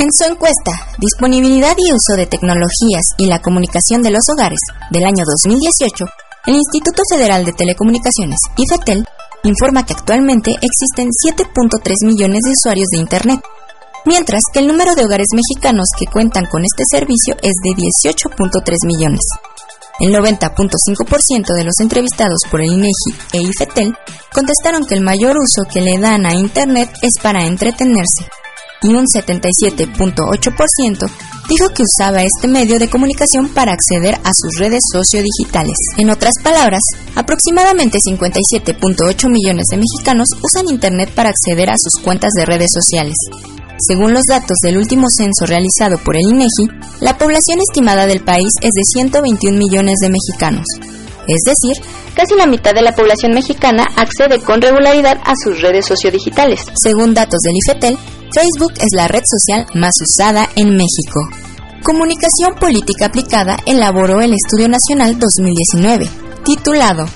En su encuesta, Disponibilidad y uso de tecnologías y la comunicación de los hogares del año 2018, el Instituto Federal de Telecomunicaciones, IFETEL, informa que actualmente existen 7.3 millones de usuarios de Internet, mientras que el número de hogares mexicanos que cuentan con este servicio es de 18.3 millones. El 90.5% de los entrevistados por el INEGI e IFETEL contestaron que el mayor uso que le dan a Internet es para entretenerse, y un 77.8% dijo que usaba este medio de comunicación para acceder a sus redes sociodigitales. En otras palabras, aproximadamente 57.8 millones de mexicanos usan Internet para acceder a sus cuentas de redes sociales. Según los datos del último censo realizado por el INEGI, la población estimada del país es de 121 millones de mexicanos. Es decir, casi la mitad de la población mexicana accede con regularidad a sus redes sociodigitales. Según datos del IFETEL, Facebook es la red social más usada en México. Comunicación Política Aplicada elaboró el Estudio Nacional 2019, titulado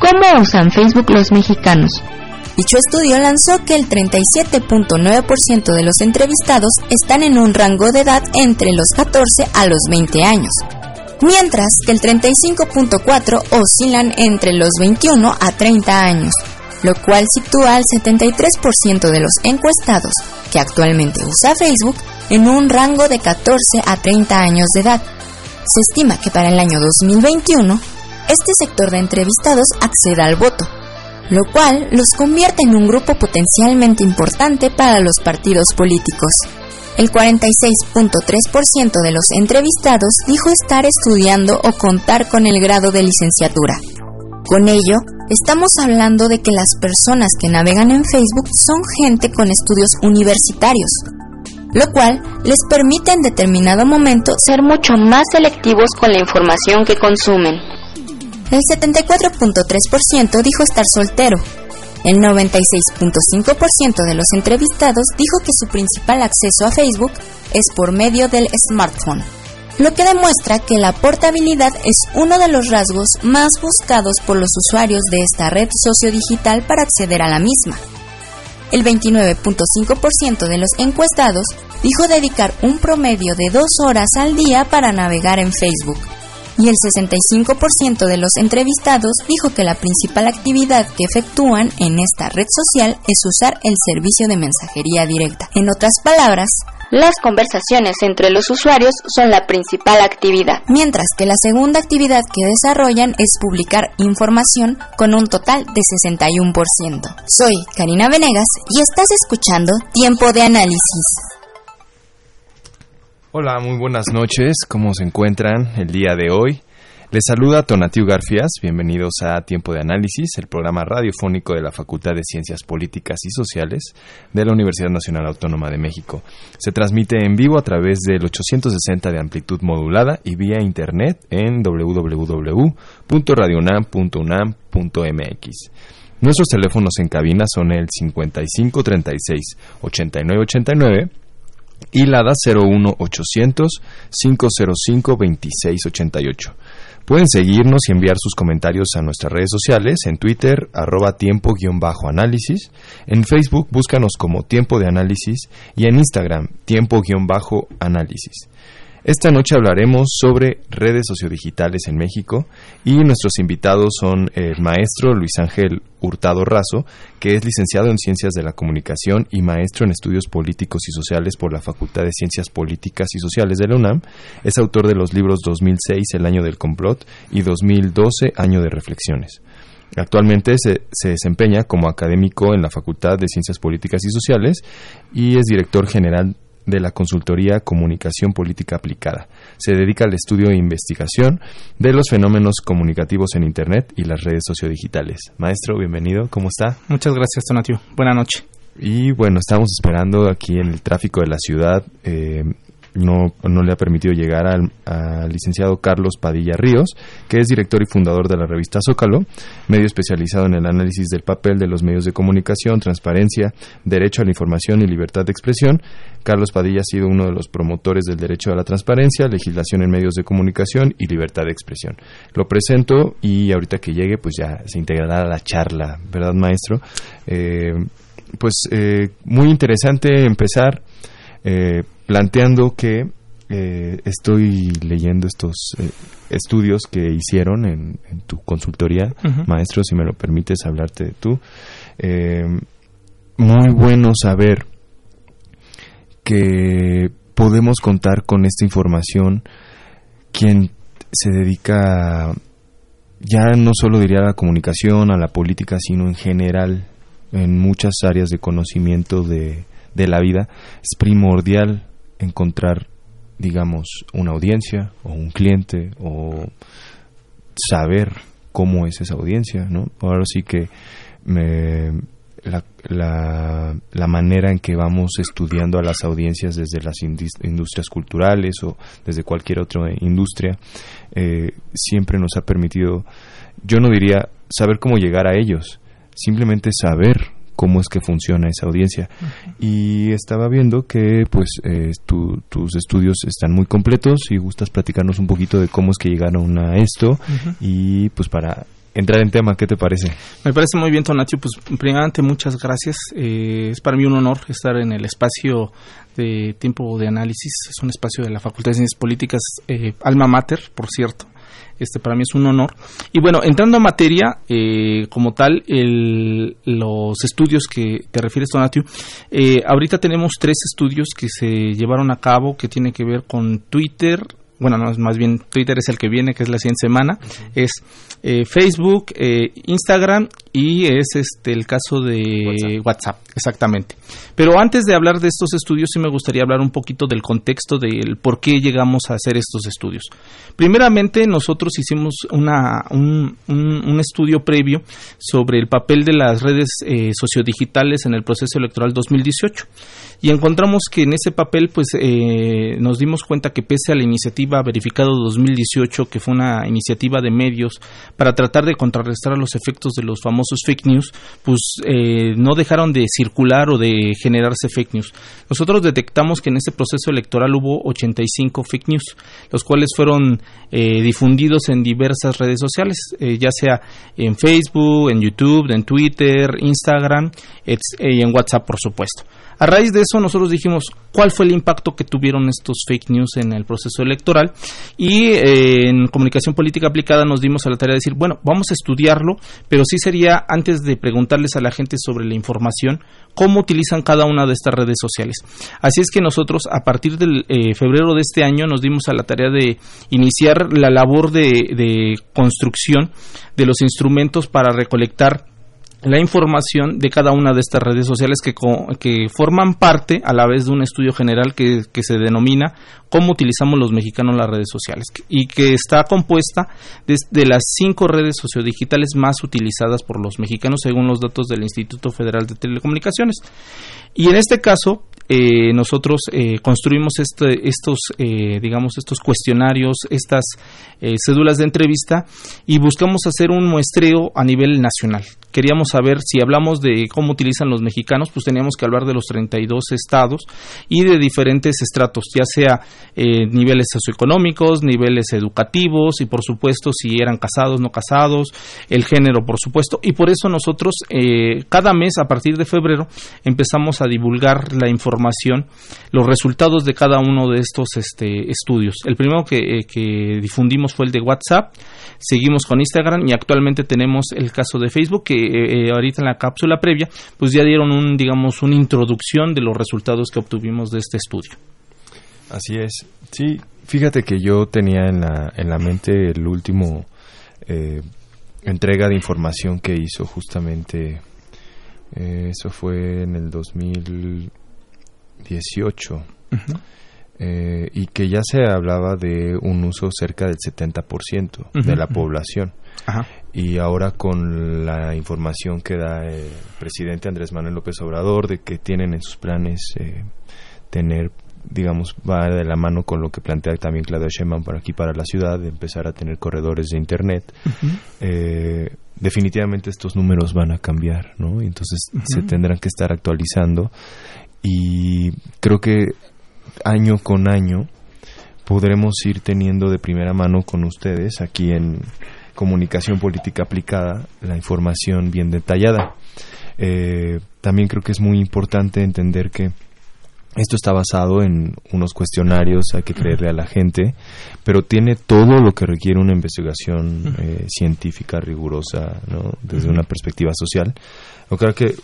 ¿Cómo usan Facebook los mexicanos? Dicho estudio lanzó que el 37.9% de los entrevistados están en un rango de edad entre los 14 a los 20 años, mientras que el 35.4% oscilan entre los 21 a 30 años, lo cual sitúa al 73% de los encuestados que actualmente usa Facebook en un rango de 14 a 30 años de edad. Se estima que para el año 2021 este sector de entrevistados acceda al voto, lo cual los convierte en un grupo potencialmente importante para los partidos políticos. El 46.3% de los entrevistados dijo estar estudiando o contar con el grado de licenciatura. Con ello, Estamos hablando de que las personas que navegan en Facebook son gente con estudios universitarios, lo cual les permite en determinado momento ser mucho más selectivos con la información que consumen. El 74.3% dijo estar soltero. El 96.5% de los entrevistados dijo que su principal acceso a Facebook es por medio del smartphone lo que demuestra que la portabilidad es uno de los rasgos más buscados por los usuarios de esta red sociodigital para acceder a la misma. El 29.5% de los encuestados dijo dedicar un promedio de dos horas al día para navegar en Facebook. Y el 65% de los entrevistados dijo que la principal actividad que efectúan en esta red social es usar el servicio de mensajería directa. En otras palabras, las conversaciones entre los usuarios son la principal actividad, mientras que la segunda actividad que desarrollan es publicar información con un total de 61%. Soy Karina Venegas y estás escuchando Tiempo de Análisis. Hola, muy buenas noches. ¿Cómo se encuentran el día de hoy? Les saluda Tonatiu Garfias, bienvenidos a Tiempo de Análisis, el programa radiofónico de la Facultad de Ciencias Políticas y Sociales de la Universidad Nacional Autónoma de México. Se transmite en vivo a través del 860 de amplitud modulada y vía internet en www.radionam.unam.mx. Nuestros teléfonos en cabina son el 55 36 89 89 y la DA 01 800 505 26 88. Pueden seguirnos y enviar sus comentarios a nuestras redes sociales, en Twitter, arroba tiempo-análisis, en Facebook búscanos como Tiempo de Análisis y en Instagram, Tiempo-análisis. Esta noche hablaremos sobre redes sociodigitales en México y nuestros invitados son el maestro Luis Ángel Hurtado Razo, que es licenciado en Ciencias de la Comunicación y maestro en Estudios Políticos y Sociales por la Facultad de Ciencias Políticas y Sociales de la UNAM. Es autor de los libros 2006, El año del complot y 2012, Año de Reflexiones. Actualmente se, se, desempeña como académico en la Facultad de Ciencias Políticas y Sociales y es director general de la consultoría Comunicación Política Aplicada. Se dedica al estudio e investigación de los fenómenos comunicativos en Internet y las redes sociodigitales. Maestro, bienvenido, ¿cómo está? Muchas gracias, Tonatio. Buenas noches. Y bueno, estamos esperando aquí en el tráfico de la ciudad. Eh, no, no le ha permitido llegar al, licenciado Carlos Padilla Ríos, que es director y fundador de la revista Zócalo, medio especializado en el análisis del papel de los medios de comunicación, transparencia, derecho a la información y libertad de expresión. Carlos Padilla ha sido uno de los promotores del derecho a la transparencia, legislación en medios de comunicación y libertad de expresión. Lo presento y ahorita que llegue, pues ya se integrará a la charla, ¿verdad, maestro? Eh, pues eh, muy interesante empezar. Eh, planteando que eh, estoy leyendo estos eh, estudios que hicieron en, en tu consultoría, uh -huh. maestro, si me lo permites hablarte de tú. Eh, muy bueno saber que podemos contar con esta información quien se dedica ya no solo diría a la comunicación, a la política, sino en general en muchas áreas de conocimiento de, de la vida, es primordial encontrar, digamos, una audiencia o un cliente o saber cómo es esa audiencia, ¿no? Ahora sí que me, la, la, manera en que vamos estudiando a las audiencias desde las industrias culturales o desde cualquier otra industria eh, siempre nos ha permitido, yo no diría saber cómo llegar a ellos, simplemente saber cómo es que funciona esa audiencia. Uh -huh. Y estaba viendo que pues eh, tu, tus estudios están muy completos y gustas platicarnos un poquito de cómo es que llegaron a esto uh -huh. y pues para entrar en tema, ¿qué te parece? Me parece muy bien, Tonatio. Pues primeramente muchas gracias. Eh, es para mí un honor estar en el espacio de tiempo de análisis. Es un espacio de la Facultad de Ciencias Políticas, eh, Alma Mater, por cierto. Este para mí es un honor. Y bueno, entrando a materia, eh, como tal, el, los estudios que te refieres, Donatio, eh, ahorita tenemos tres estudios que se llevaron a cabo que tienen que ver con Twitter, bueno, no, más bien Twitter es el que viene, que es la siguiente semana, es eh, Facebook, eh, Instagram y es este el caso de WhatsApp. WhatsApp. exactamente. Pero antes de hablar de estos estudios, sí me gustaría hablar un poquito del contexto del por qué llegamos a hacer estos estudios. Primeramente, nosotros hicimos una, un, un, un estudio previo sobre el papel de las redes eh, sociodigitales en el proceso electoral 2018 y encontramos que en ese papel pues eh, nos dimos cuenta que pese a la iniciativa verificado 2018 que fue una iniciativa de medios para tratar de contrarrestar los efectos de los famosos fake news pues eh, no dejaron de circular o de generarse fake news. Nosotros detectamos que en ese proceso electoral hubo 85 fake news los cuales fueron eh, difundidos en diversas redes sociales ya sea en Facebook en YouTube en Twitter Instagram y en WhatsApp por supuesto a raíz de eso nosotros dijimos cuál fue el impacto que tuvieron estos fake news en el proceso electoral y eh, en comunicación política aplicada nos dimos a la tarea de decir, bueno, vamos a estudiarlo, pero sí sería antes de preguntarles a la gente sobre la información, cómo utilizan cada una de estas redes sociales. Así es que nosotros a partir del eh, febrero de este año nos dimos a la tarea de iniciar la labor de, de construcción de los instrumentos para recolectar la información de cada una de estas redes sociales que, que forman parte a la vez de un estudio general que, se denomina cómo utilizamos los mexicanos las redes sociales y que está compuesta de, de, las cinco redes sociodigitales más utilizadas por los mexicanos según los datos del Instituto Federal de Telecomunicaciones. Y en este caso, eh, nosotros eh, construimos este, estos, eh, digamos, estos cuestionarios, estas cédulas de entrevista y buscamos hacer un muestreo a nivel nacional queríamos saber si hablamos de cómo utilizan los mexicanos, pues teníamos que hablar de los 32 estados y de diferentes estratos, ya sea eh, niveles socioeconómicos, niveles educativos y por supuesto si eran casados, no casados, el género por supuesto y por eso nosotros eh, cada mes a partir de febrero empezamos a divulgar la información, los resultados de cada uno de estos este, estudios. El primero que, eh, que difundimos fue el de WhatsApp, seguimos con Instagram y actualmente tenemos el caso de Facebook que eh, ahorita en la cápsula previa pues ya dieron un digamos una introducción de los resultados que obtuvimos de este estudio. Así es. Sí, fíjate que yo tenía en la, en la mente el último eh, entrega de información que hizo justamente, eh, eso fue en el 2018, eh, y que ya se hablaba de un uso cerca del 70% de la población. Y ahora con la información que da el presidente Andrés Manuel López Obrador de que tienen en sus planes eh, tener digamos, va de la mano con lo que plantea también Claudia Sheinbaum para aquí, para la ciudad, de empezar a tener corredores de Internet. eh, definitivamente estos números van a cambiar, ¿no? Y entonces se tendrán que estar actualizando y creo que año con año podremos ir teniendo de primera mano con ustedes aquí en Comunicación Política Aplicada la información bien detallada. Eh, también creo que es muy importante entender que esto está basado en unos cuestionarios, hay que creerle a la gente, pero tiene todo lo que requiere una investigación eh, científica rigurosa, ¿no? Desde una perspectiva social. Yo creo que,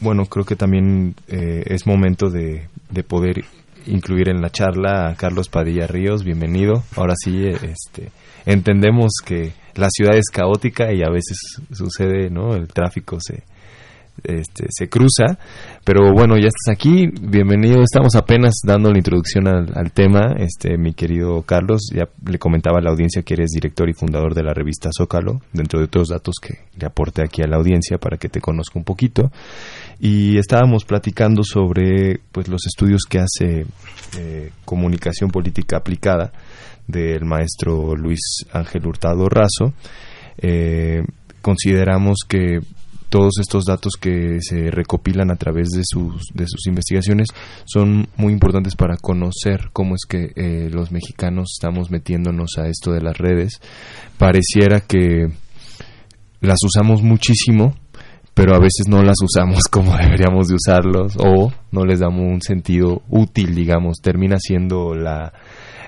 bueno, creo que también eh, es momento de, de poder incluir en la charla a Carlos Padilla Ríos, bienvenido. Ahora sí, este, entendemos que la ciudad es caótica y a veces sucede, ¿no? El tráfico se, este, se cruza. Pero bueno, ya estás aquí, bienvenido. Estamos apenas dando la introducción al, tema. Este, mi querido Carlos, ya le comentaba a la audiencia que eres director y fundador de la revista Zócalo, dentro de otros datos que le aporte aquí a la audiencia para que te conozca un poquito. Y estábamos platicando sobre pues los estudios que hace eh, comunicación política aplicada del maestro Luis Ángel Hurtado Razo. Eh, consideramos que todos estos datos que se recopilan a través de sus, de sus investigaciones son muy importantes para conocer cómo es que eh, los mexicanos estamos metiéndonos a esto de las redes. Pareciera que las usamos muchísimo, pero a veces no las usamos como deberíamos de usarlos o no les damos un sentido útil, digamos, termina siendo la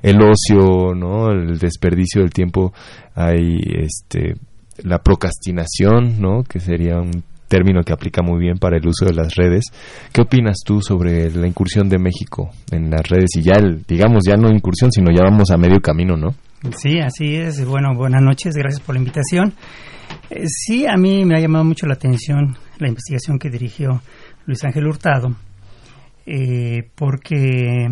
el ocio, ¿no? El desperdicio del tiempo, hay este la procrastinación, ¿no? Que sería un término que aplica muy bien para el uso de las redes. ¿Qué opinas tú sobre la incursión de México en las redes y ya, el, digamos, ya no incursión, sino ya vamos a medio camino, ¿no? Sí, así es. Bueno, buenas noches, gracias por la invitación. Eh, sí, a mí me ha llamado mucho la atención la investigación que dirigió Luis Ángel Hurtado, eh, porque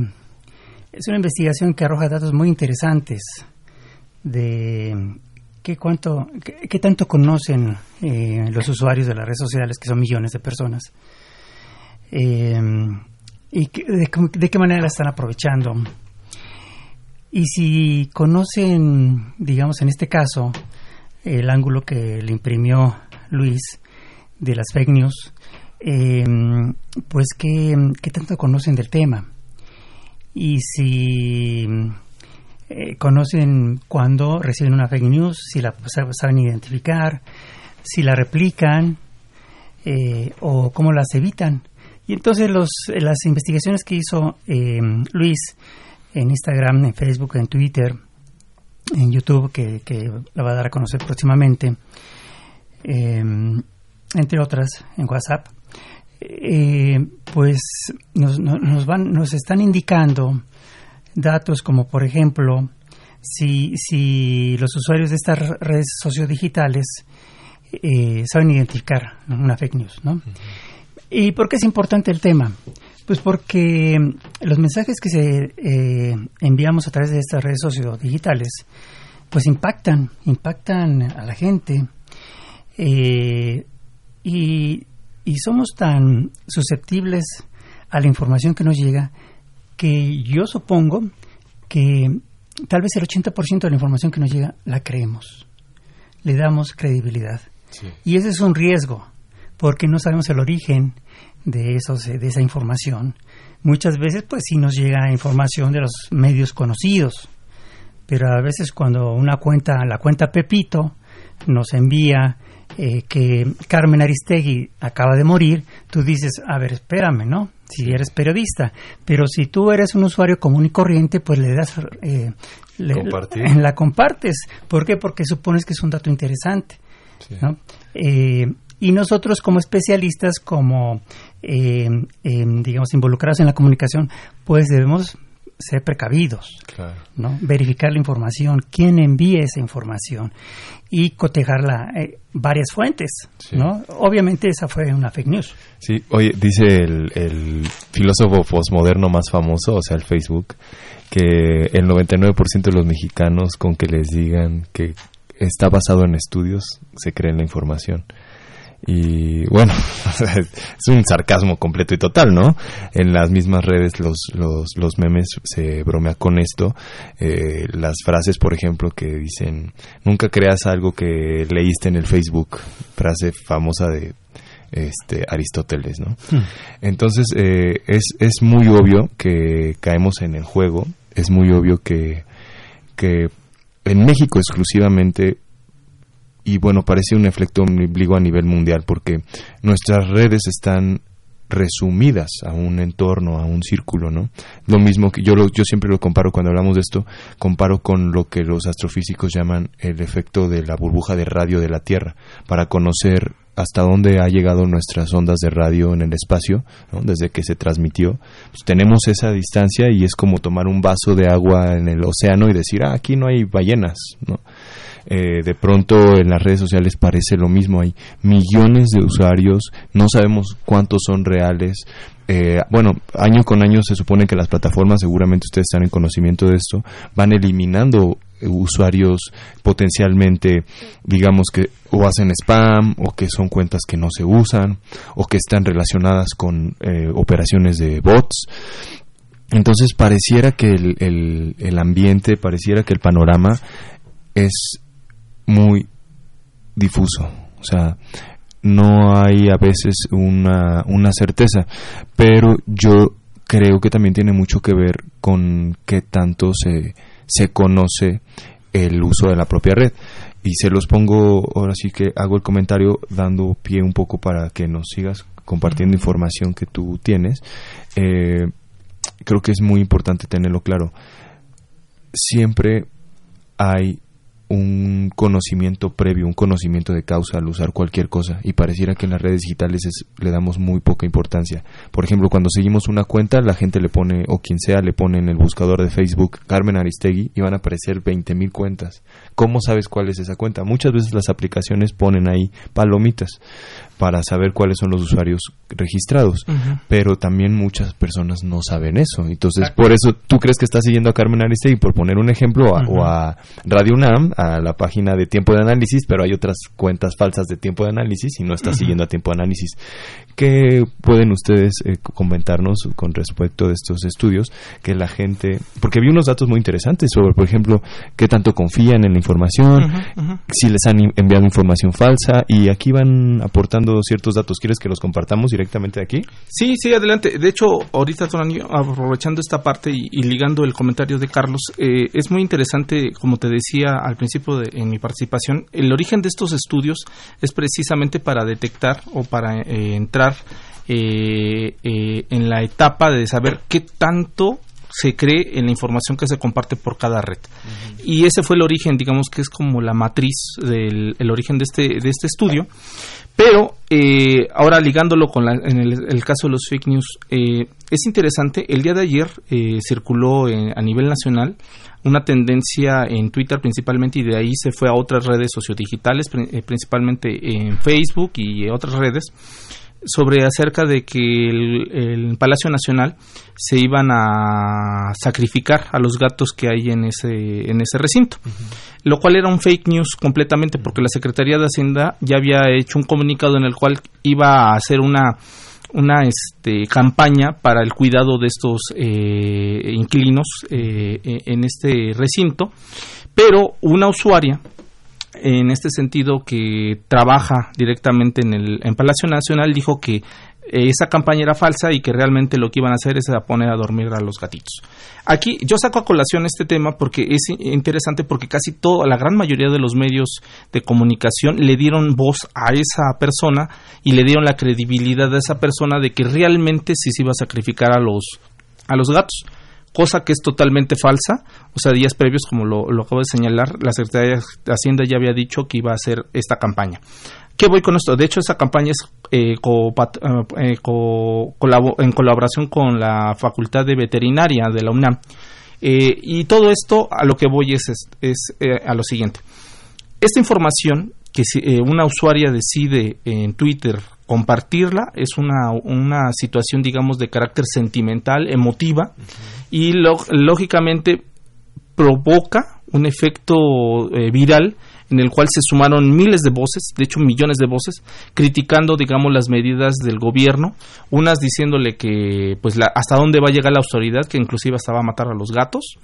es una investigación que arroja datos muy interesantes de qué, cuánto, qué, tanto conocen eh, los usuarios de las redes sociales, que son millones de personas, eh, y de, qué manera la están aprovechando. Y si conocen, digamos, en este caso, el ángulo que le imprimió Luis de las fake news, eh, pues qué, qué tanto conocen del tema. Y si eh, conocen cuando reciben una fake news, si la saben identificar, si la replican eh, o cómo las evitan. Y entonces los, las investigaciones que hizo eh, Luis en Instagram, en Facebook, en Twitter, en YouTube, que, que la va a dar a conocer próximamente, entre otras, en WhatsApp, pues nos, nos, van, nos están indicando datos como por ejemplo si, si los usuarios de estas redes sociodigitales eh, saben identificar una fake news, ¿no? ¿Y por qué es importante el tema? Pues porque los mensajes que se eh, enviamos a través de estas redes sociodigitales pues impactan, impactan a la gente eh, y, y somos tan susceptibles a la información que nos llega que yo supongo que tal vez el 80% de la información que nos llega la creemos, le damos credibilidad. Sí. Y ese es un riesgo, porque no sabemos el origen de, esos, de esa información. Muchas veces, pues sí nos llega información de los medios conocidos, pero a veces cuando una cuenta, la cuenta Pepito, nos envía eh, que Carmen Aristegui acaba de morir, tú dices, a ver, espérame, ¿no? Si eres periodista, pero si tú eres un usuario común y corriente, pues le das, eh, la compartes. ¿Por qué? Porque supones que es un dato interesante, ¿no? Eh, y nosotros como especialistas, como, eh, em, digamos, involucrados en la comunicación, pues debemos ser precavidos, ¿no? verificar la información, quién envía esa información y cotejarla eh, varias fuentes. ¿no? Obviamente esa fue una fake news. Sí, oye, dice el, el filósofo postmoderno más famoso, o sea, el Facebook, que el 99% de los mexicanos con que les digan que está basado en estudios se creen la información. Y bueno, es un sarcasmo completo y total, ¿no? En las mismas redes los, los, los memes se bromea con esto. Eh, las frases, por ejemplo, que dicen, nunca creas algo que leíste en el Facebook, frase famosa de este Aristóteles, ¿no? Hmm. Entonces eh, es, es muy obvio que caemos en el juego, es muy obvio que, que en México exclusivamente y bueno, parece un efecto ombligo a nivel mundial porque nuestras redes están resumidas a un entorno, a un círculo, ¿no? Lo mismo que yo, yo siempre lo comparo cuando hablamos de esto, comparo con lo que los astrofísicos llaman el efecto de la burbuja de radio de la Tierra, para conocer hasta dónde ha llegado nuestras ondas de radio en el espacio, desde que se transmitió. Pues tenemos esa distancia y es como tomar un vaso de agua en el océano y decir, ah, aquí no hay ballenas, ¿no? Eh, de pronto en las redes sociales parece lo mismo, hay millones de usuarios, no sabemos cuántos son reales. Eh, bueno, año con año se supone que las plataformas, seguramente ustedes están en conocimiento de esto, van eliminando usuarios potencialmente, digamos que o hacen spam o que son cuentas que no se usan o que están relacionadas con eh, operaciones de bots. Entonces pareciera que el, el, ambiente, pareciera que el panorama es muy difuso. O sea, no hay a veces una, una certeza, pero yo creo que también tiene mucho que ver con qué tanto se, se conoce el uso de la propia red. Y se los pongo, ahora sí que hago el comentario dando pie un poco para que nos sigas compartiendo información que tú tienes. Eh, creo que es muy importante tenerlo claro. Siempre hay un conocimiento previo, un conocimiento de causa al usar cualquier cosa y pareciera que en las redes digitales le damos muy poca importancia. Por ejemplo, cuando seguimos una cuenta, la gente le pone, o quien sea, le pone en el buscador de Facebook Carmen Aristegui y van a aparecer 20.000 cuentas. ¿Cómo sabes cuál es esa cuenta? Muchas veces las aplicaciones ponen ahí palomitas para saber cuáles son los usuarios registrados, pero también muchas personas no saben eso. Entonces, por eso tú crees que estás siguiendo a Carmen Aristegui, por poner un ejemplo, o a Radio UNAM, a la página de Tiempo de Análisis, pero hay otras cuentas falsas de Tiempo de Análisis y no estás siguiendo a Tiempo de Análisis. ¿Qué pueden ustedes eh, comentarnos con respecto de estos estudios? Que la gente, porque vi unos datos muy interesantes sobre, por ejemplo, qué tanto confían en la información, si les han enviado información falsa y aquí van aportando ciertos datos. ¿Quieres que los compartamos directamente aquí? Sí, sí, adelante. De hecho, ahorita, aprovechando esta parte y, ligando el comentario de Carlos, eh, es muy interesante, como te decía al principio de, en mi participación, el origen de estos estudios es precisamente para detectar o para eh, entrar eh, en la etapa de saber qué tanto se cree en la información que se comparte por cada red. Y ese fue el origen, digamos que es como la matriz del el origen de este, de este estudio. Pero eh, ahora ligándolo con en el, caso de los fake news, eh, es interesante, el día de ayer eh, circuló a nivel nacional una tendencia en Twitter principalmente y de ahí se fue a otras redes sociodigitales, principalmente en Facebook y otras redes, sobre acerca de que el, Palacio Nacional se iban a sacrificar a los gatos que hay en ese, en ese recinto, lo cual era un fake news completamente porque la Secretaría de Hacienda ya había hecho un comunicado en el cual iba a hacer una una este, campaña para el cuidado de estos eh, inquilinos eh, en este recinto, pero una usuaria en este sentido que trabaja directamente en el en Palacio Nacional dijo que eh, esa campaña era falsa y que realmente lo que iban a hacer es a poner a dormir a los gatitos. Aquí yo saco a colación este tema porque es interesante porque casi toda la gran mayoría de los medios de comunicación le dieron voz a esa persona y le dieron la credibilidad a esa persona de que realmente sí se iba a sacrificar a los a los gatos cosa que es totalmente falsa. O sea, días previos, como lo, acabo de señalar, la Secretaría de Hacienda ya había dicho que iba a hacer esta campaña. ¿Qué voy con esto? De hecho, esa campaña es eh, eh, en colaboración con la Facultad de Veterinaria de la UNAM. Eh, y todo esto a lo que voy es, es, a lo siguiente. Esta información que si una usuaria decide en Twitter compartirla es una, una situación, digamos, de carácter sentimental, emotiva, y lógicamente provoca un efecto viral en el cual se sumaron miles de voces, de hecho millones de voces, criticando, digamos, las medidas del gobierno, unas diciéndole que, pues, la, hasta dónde va a llegar la autoridad, que inclusive hasta va a matar a los gatos.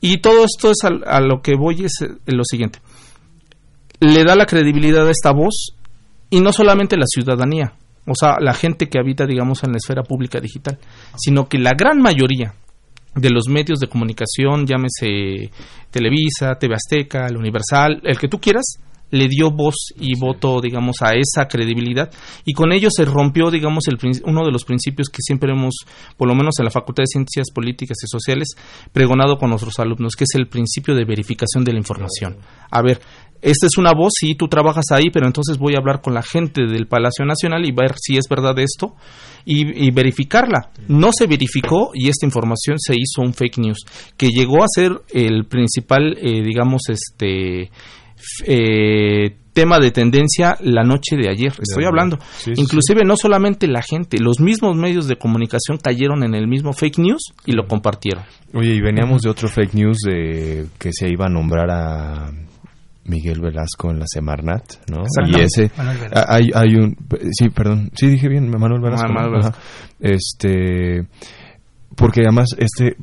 Y todo esto es a, lo que voy es eh, lo siguiente. Le da la credibilidad a esta voz y no solamente la ciudadanía, o sea, la gente que habita, digamos, en la esfera pública digital, sino que la gran mayoría de los medios de comunicación, llámese Televisa, TV Azteca, el Universal, el que tú quieras, le dio voz y voto, digamos, a esa credibilidad. Y con ello se rompió, digamos, el, uno de los principios que siempre hemos, por lo menos en la Facultad de Ciencias Políticas y Sociales, pregonado con nuestros alumnos, que es el principio de verificación de la información. A ver, esta es una voz, sí, tú trabajas ahí, pero entonces voy a hablar con la gente del Palacio Nacional y ver si es verdad esto y, verificarla. No se verificó y esta información se hizo un fake news que llegó a ser el principal, eh, digamos, este eh, tema de tendencia la noche de ayer. Estoy hablando. Inclusive no solamente la gente, los mismos medios de comunicación cayeron en el mismo fake news y lo compartieron. Oye, y veníamos de otro fake news de que se iba a nombrar a Miguel Velasco en la Semarnat, ¿no? Y ese hay, hay un sí, perdón, sí dije bien, Manuel Velasco. Manuel Velasco. Este porque además este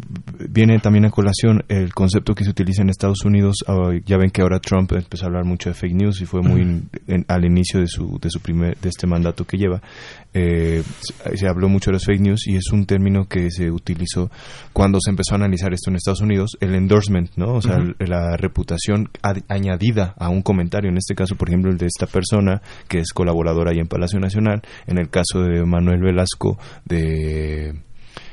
viene también a colación el concepto que se utiliza en Estados Unidos. Ah, ya ven que ahora Trump empezó a hablar mucho de fake news y fue muy al inicio de su de su primer de este mandato que lleva. Eh, se habló mucho de los fake news y es un término que se utilizó cuando se empezó a analizar esto en Estados Unidos, el endorsement, ¿no? O sea, la reputación añadida a un comentario. En este caso, por ejemplo, el de esta persona que es colaboradora ahí en Palacio Nacional. En el caso de Manuel Velasco de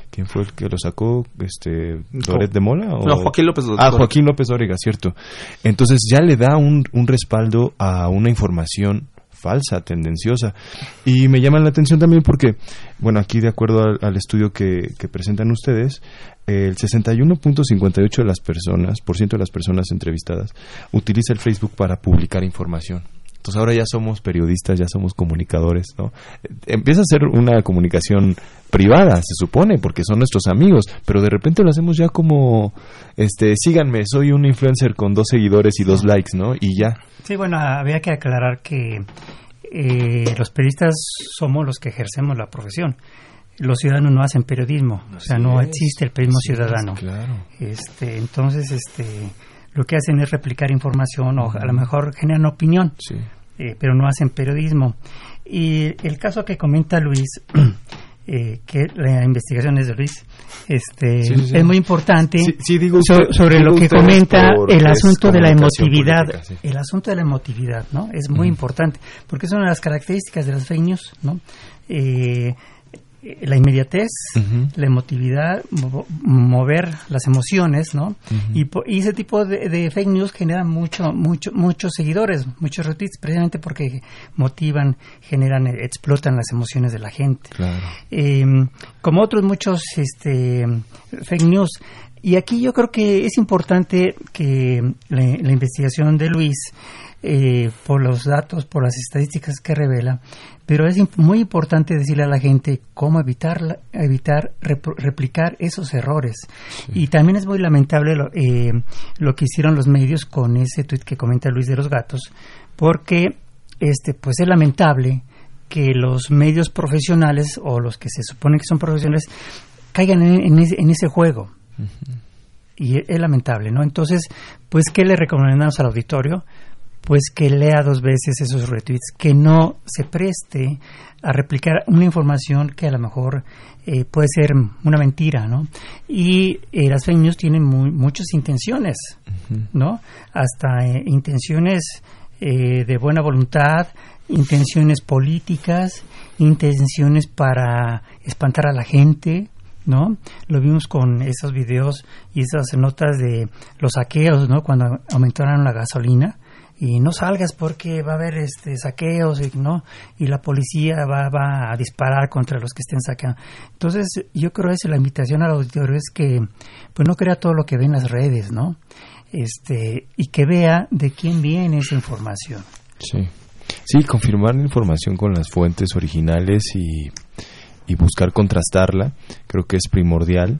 ¿Quién fue el que lo sacó? Este, ¿Loret de Mola? No, Joaquín López Ah, Joaquín López Dóriga, cierto. Entonces ya le da un, un respaldo a una información falsa, tendenciosa. Y me llama la atención también porque, bueno, aquí de acuerdo al, estudio que, que, presentan ustedes, el 61.58 de las personas, por ciento de las personas entrevistadas, utiliza el Facebook para publicar información. Entonces ahora ya somos periodistas, ya somos comunicadores, ¿no? Empieza a ser una comunicación privada, se supone, porque son nuestros amigos, pero de repente lo hacemos ya como, este, síganme, soy un influencer con dos seguidores y dos likes, ¿no? Y ya. Sí, bueno, había que aclarar que eh, los periodistas somos los que ejercemos la profesión los ciudadanos no hacen periodismo, o sea, no existe el periodismo ciudadano. Claro. Este, entonces, este, lo que hacen es replicar información o a lo mejor generan opinión, eh, pero no hacen periodismo. Y el caso que comenta Luis, eh, que la investigación es de Luis, este, es muy importante sobre lo que comenta el asunto de la emotividad. el asunto de la emotividad, ¿no? Es muy importante, porque es una de las características de las fake news, ¿no? Eh, la inmediatez, la emotividad, mover las emociones, ¿no? y, ese tipo de, fake news genera mucho, mucho, muchos seguidores, muchos retweets, precisamente porque motivan, generan, explotan las emociones de la gente. Em, como otros muchos este, fake news. Y aquí yo creo que es importante que la, la investigación de Luis eh, por los datos, por las estadísticas que revela, pero es muy importante decirle a la gente cómo evitar, evitar replicar esos errores. Y también es muy lamentable lo, eh, lo que hicieron los medios con ese tuit que comenta Luis de los Gatos, porque este, pues es lamentable que los medios profesionales o los que se supone que son profesionales caigan en, ese, juego. Y es, es lamentable, ¿no? Entonces, pues, ¿qué le recomendamos al auditorio? Pues que lea dos veces esos retweets, que no se preste a replicar una información que a lo mejor eh, puede ser una mentira, ¿no? Y eh, las fake news tienen muchas intenciones, ¿no? Hasta eh, intenciones de buena voluntad, intenciones políticas, intenciones para espantar a la gente, ¿no? Lo vimos con esos videos y esas notas de los saqueos, ¿no? Cuando aumentaron la gasolina y no salgas porque va a haber este saqueos y no y la policía va, va a disparar contra los que estén saqueando. Entonces yo creo que la invitación al auditorio es que pues no crea todo lo que ve en las redes no este y que vea de quién viene esa información. Sí. Sí confirmar la información con las fuentes originales y y buscar contrastarla creo que es primordial.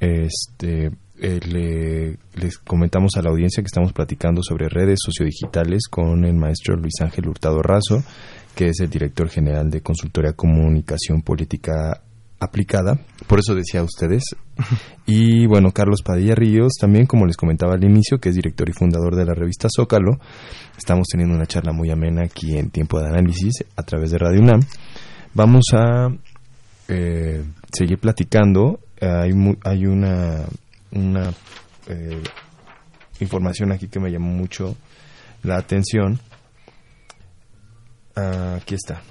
Este eh, le, les comentamos a la audiencia que estamos platicando sobre redes sociodigitales con el maestro Luis Ángel Hurtado Razo, que es el director general de Consultoría Comunicación Política aplicada, por eso decía a ustedes. Y bueno, Carlos Padilla Ríos, también como les comentaba al inicio, que es director y fundador de la revista Zócalo. Estamos teniendo una charla muy amena aquí en Tiempo de Análisis a través de Radio UNAM. Vamos a eh, seguir platicando. Hay, hay una una eh, información aquí que me llamó mucho la atención. Ah, aquí está.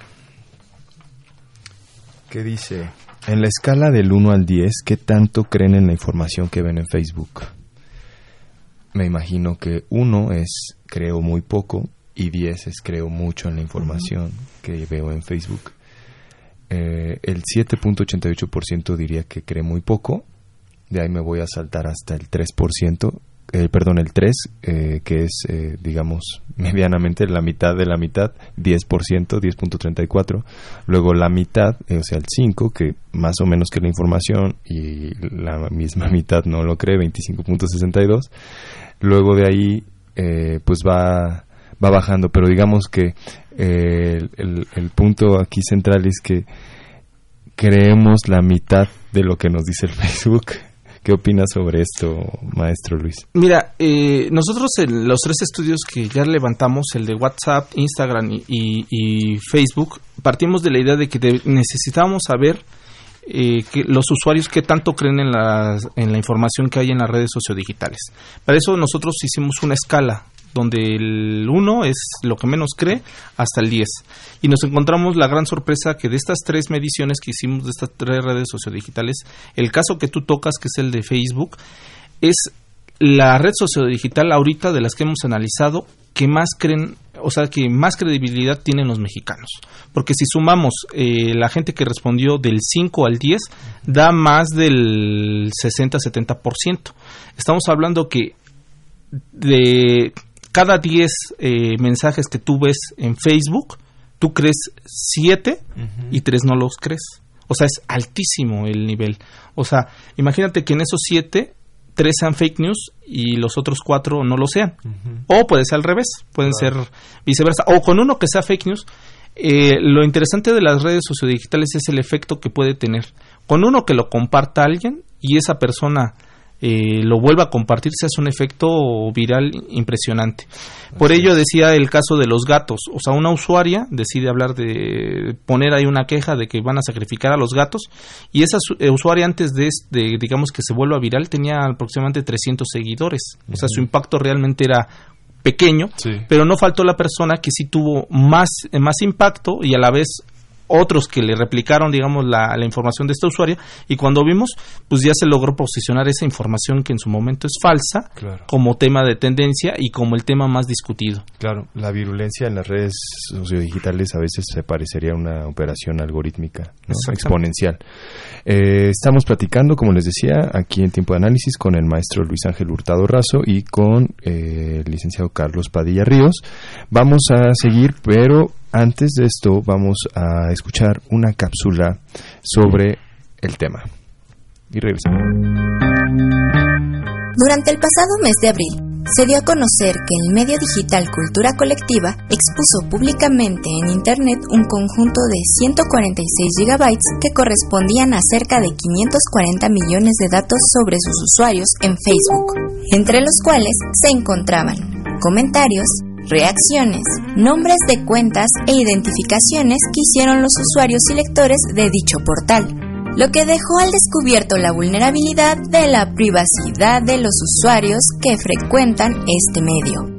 ¿Qué dice? En la escala del 1 al 10, ¿qué tanto creen en la información que ven en Facebook? Me imagino que 1 es creo muy poco y 10 es creo mucho en la información que veo en Facebook. Eh, el 7.88% diría que cree muy poco de ahí me voy a saltar hasta el 3%, eh, perdón, el 3, eh, que es, eh, digamos, medianamente la mitad de la mitad, 10%, 10.34. Luego la mitad, o sea, el 5, que más o menos que la información, y la misma mitad no lo cree, 25.62. Luego de ahí, pues va, va bajando, pero digamos que el, el punto aquí central es que creemos la mitad de lo que nos dice el Facebook ¿Qué opinas sobre esto, maestro Luis? Mira, eh, nosotros en los tres estudios que ya levantamos, el de WhatsApp, Instagram y, Facebook, partimos de la idea de que necesitamos saber eh, que los usuarios qué tanto creen en la, en la información que hay en las redes sociodigitales. Para eso nosotros hicimos una escala donde el 1 es lo que menos cree hasta el 10. Y nos encontramos la gran sorpresa que de estas tres mediciones que hicimos de estas tres redes sociodigitales, el caso que tú tocas, que es el de Facebook, es la red sociodigital ahorita de las que hemos analizado que más creen, o sea, que más credibilidad tienen los mexicanos. Porque si sumamos eh, la gente que respondió del 5 al 10, da más del 60-70%. Estamos hablando que de cada 10 eh, mensajes que tú ves en Facebook, tú crees 7 y 3 no los crees. O sea, es altísimo el nivel. O sea, imagínate que en esos 7, 3 sean fake news y los otros 4 no lo sean. O puede ser al revés, pueden ser viceversa. O con uno que sea fake news. Eh, lo interesante de las redes sociodigitales es el efecto que puede tener. Con uno que lo comparta alguien y esa persona eh, lo vuelva a compartir, se hace un efecto viral impresionante. Por ello decía el caso de los gatos, o sea, una usuaria decide hablar de poner ahí una queja de que van a sacrificar a los gatos y esa eh, usuaria antes de, de digamos que se vuelva viral tenía aproximadamente 300 seguidores, o sea, su impacto realmente era pequeño, pero no faltó la persona que sí tuvo más, más impacto y a la vez otros que le replicaron, digamos, la, la, información de esta usuaria y cuando vimos, pues ya se logró posicionar esa información que en su momento es falsa como tema de tendencia y como el tema más discutido. Claro, la virulencia en las redes sociodigitales a veces se parecería a una operación algorítmica exponencial. Eh, estamos platicando, como les decía, aquí en Tiempo de Análisis con el maestro Luis Ángel Hurtado Razo y con eh, el licenciado Carlos Padilla Ríos. Vamos a seguir, pero antes de esto vamos a escuchar una cápsula sobre el tema. Y regresamos. Durante el pasado mes de abril, se dio a conocer que el medio digital Cultura Colectiva expuso públicamente en Internet un conjunto de 146 gigabytes que correspondían a cerca de 540 millones de datos sobre sus usuarios en Facebook, entre los cuales se encontraban comentarios, reacciones, nombres de cuentas e identificaciones que hicieron los usuarios y lectores de dicho portal, lo que dejó al descubierto la vulnerabilidad de la privacidad de los usuarios que frecuentan este medio.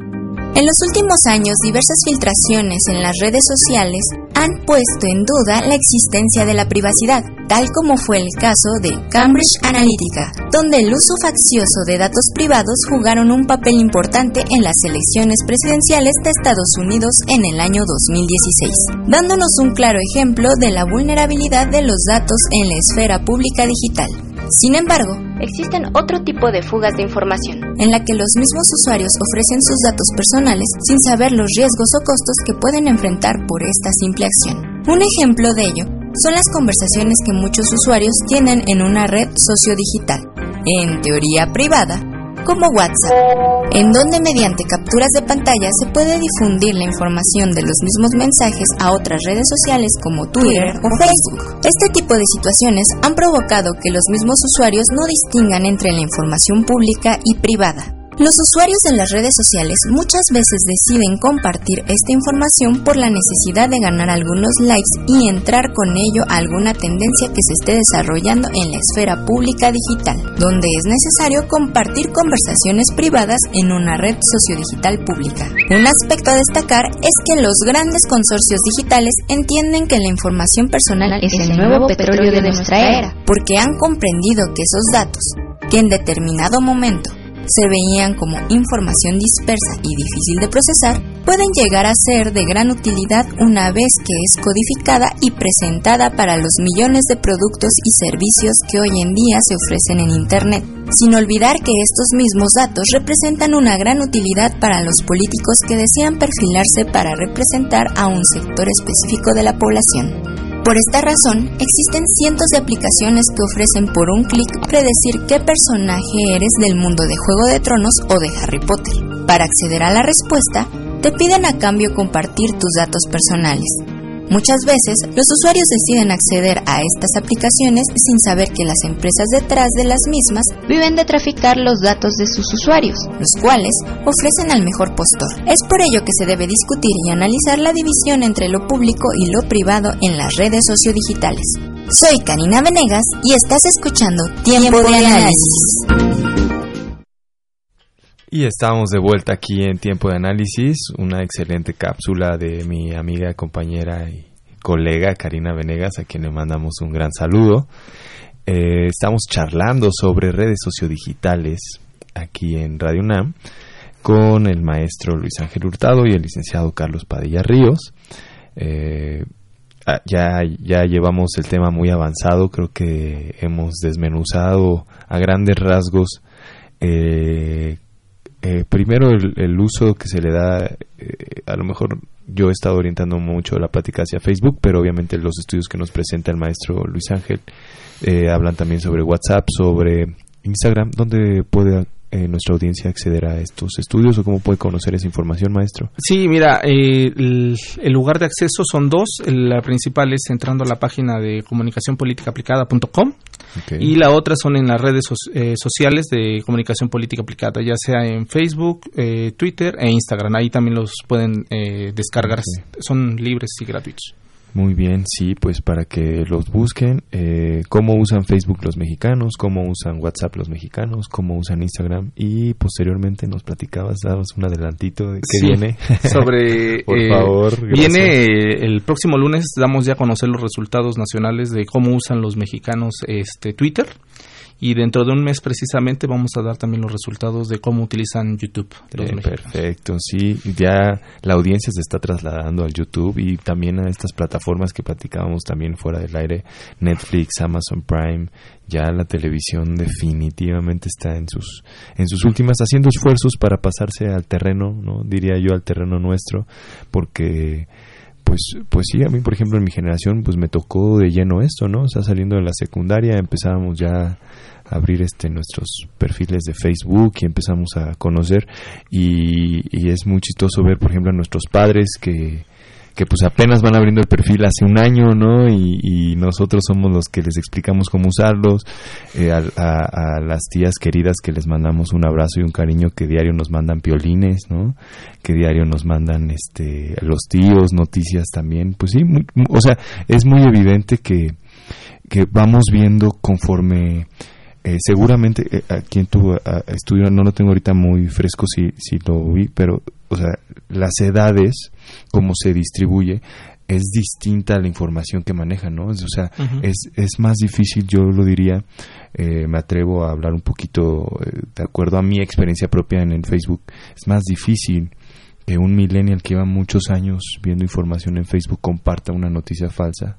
En los últimos años, diversas filtraciones en las redes sociales han puesto en duda la existencia de la privacidad, tal como fue el caso de Cambridge Analytica, donde el uso faccioso de datos privados jugaron un papel importante en las elecciones presidenciales de Estados Unidos en el año 2016, dándonos un claro ejemplo de la vulnerabilidad de los datos en la esfera pública digital. Sin embargo, existen otro tipo de fugas de información, en la que los mismos usuarios ofrecen sus datos personales sin saber los riesgos o costos que pueden enfrentar por esta simple acción. Un ejemplo de ello son las conversaciones que muchos usuarios tienen en una red sociodigital, en teoría privada, como WhatsApp, en donde mediante capturas de pantalla se puede difundir la información de los mismos mensajes a otras redes sociales como Twitter o Facebook. Este tipo de situaciones han provocado que los mismos usuarios no distingan entre la información pública y privada. Los usuarios de las redes sociales muchas veces deciden compartir esta información por la necesidad de ganar algunos likes y entrar con ello a alguna tendencia que se esté desarrollando en la esfera pública digital, donde es necesario compartir conversaciones privadas en una red sociodigital pública. Un aspecto a destacar es que los grandes consorcios digitales entienden que la información personal es el nuevo petróleo de nuestra era, porque han comprendido que esos datos, que en determinado momento se veían como información dispersa y difícil de procesar, pueden llegar a ser de gran utilidad una vez que es codificada y presentada para los millones de productos y servicios que hoy en día se ofrecen en Internet, sin olvidar que estos mismos datos representan una gran utilidad para los políticos que desean perfilarse para representar a un sector específico de la población. Por esta razón, existen cientos de aplicaciones que ofrecen por un clic predecir qué personaje eres del mundo de Juego de Tronos o de Harry Potter. Para acceder a la respuesta, te piden a cambio compartir tus datos personales. Muchas veces, los usuarios deciden acceder a estas aplicaciones sin saber que las empresas detrás de las mismas viven de traficar los datos de sus usuarios, los cuales ofrecen al mejor postor. Es por ello que se debe discutir y analizar la división entre lo público y lo privado en las redes sociodigitales. Soy Karina Venegas y estás escuchando Tiempo, de Análisis. Y estamos de vuelta aquí en Tiempo de Análisis, una excelente cápsula de mi amiga, compañera y colega Karina Venegas, a quien le mandamos un gran saludo. Eh, estamos charlando sobre redes sociodigitales aquí en Radio UNAM con el maestro Luis Ángel Hurtado y el licenciado Carlos Padilla Ríos. Eh, ah, ya, ya llevamos el tema muy avanzado, creo que hemos desmenuzado a grandes rasgos eh, eh, primero el, uso que se le da, eh, a lo mejor yo he estado orientando mucho la plática hacia Facebook, pero obviamente los estudios que nos presenta el maestro Luis Ángel eh, hablan también sobre WhatsApp, sobre Instagram, donde puede eh, nuestra audiencia acceder a estos estudios o cómo puede conocer esa información, maestro? Sí, mira, eh, el, lugar de acceso son dos. La principal es entrando a la página de y la otra son en las redes eh, sociales de comunicación política aplicada, ya sea en Facebook, Twitter e Instagram. Ahí también los pueden descargar. Son libres y gratuitos. Muy bien, sí, pues para que los busquen, eh, cómo usan Facebook los mexicanos, cómo usan WhatsApp los mexicanos, cómo usan Instagram y posteriormente nos platicabas, dabas un adelantito de qué viene. Sobre, por eh, favor. Viene el próximo lunes, damos ya a conocer los resultados nacionales de cómo usan los mexicanos este Twitter y dentro de un mes precisamente vamos a dar también los resultados de cómo utilizan YouTube. perfecto, sí, ya la audiencia se está trasladando al YouTube y también a estas plataformas que platicábamos también fuera del aire, Netflix, Amazon Prime, ya la televisión definitivamente está en sus en sus últimas haciendo esfuerzos para pasarse al terreno, no diría yo al terreno nuestro, porque pues, pues sí, a mí, por ejemplo, en mi generación, pues me tocó de lleno esto, ¿no? O sea, saliendo de la secundaria empezábamos ya a abrir este nuestros perfiles de Facebook y empezamos a conocer y, y es muy chistoso ver, por ejemplo, a nuestros padres que, que pues apenas van abriendo el perfil hace un año, ¿no? Y, nosotros somos los que les explicamos cómo usarlos, eh, a, las tías queridas que les mandamos un abrazo y un cariño que diario nos mandan piolines, ¿no? Que diario nos mandan este los tíos, noticias también, pues sí, o sea, es muy evidente que, que vamos viendo conforme eh, seguramente eh, a quien tuvo estudio no lo tengo ahorita muy fresco si, si lo vi pero o sea las edades cómo se distribuye es distinta a la información que maneja, ¿no? O sea, es, es más difícil, yo lo diría, eh, me atrevo a hablar un poquito de acuerdo a mi experiencia propia en el Facebook, es más difícil que un millennial que lleva muchos años viendo información en Facebook comparta una noticia falsa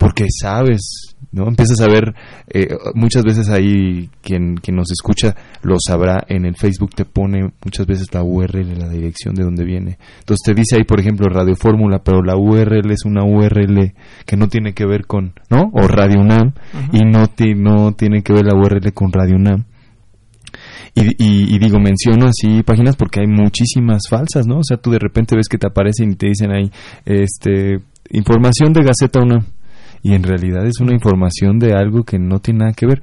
porque sabes, ¿no? Empiezas a ver, eh, muchas veces ahí quien, quien nos escucha lo sabrá, en el Facebook te pone muchas veces la URL, la dirección de donde viene. Entonces te dice ahí, por ejemplo, Radio Fórmula, pero la URL es una URL que no tiene que ver con, ¿no? O Radio UNAM, y no, no tiene que ver la URL con Radio UNAM. Y, y, digo, menciono así páginas porque hay muchísimas falsas, ¿no? O sea, tú de repente ves que te aparecen y te dicen ahí, este, información de Gaceta UNAM y en realidad es una información de algo que no tiene nada que ver.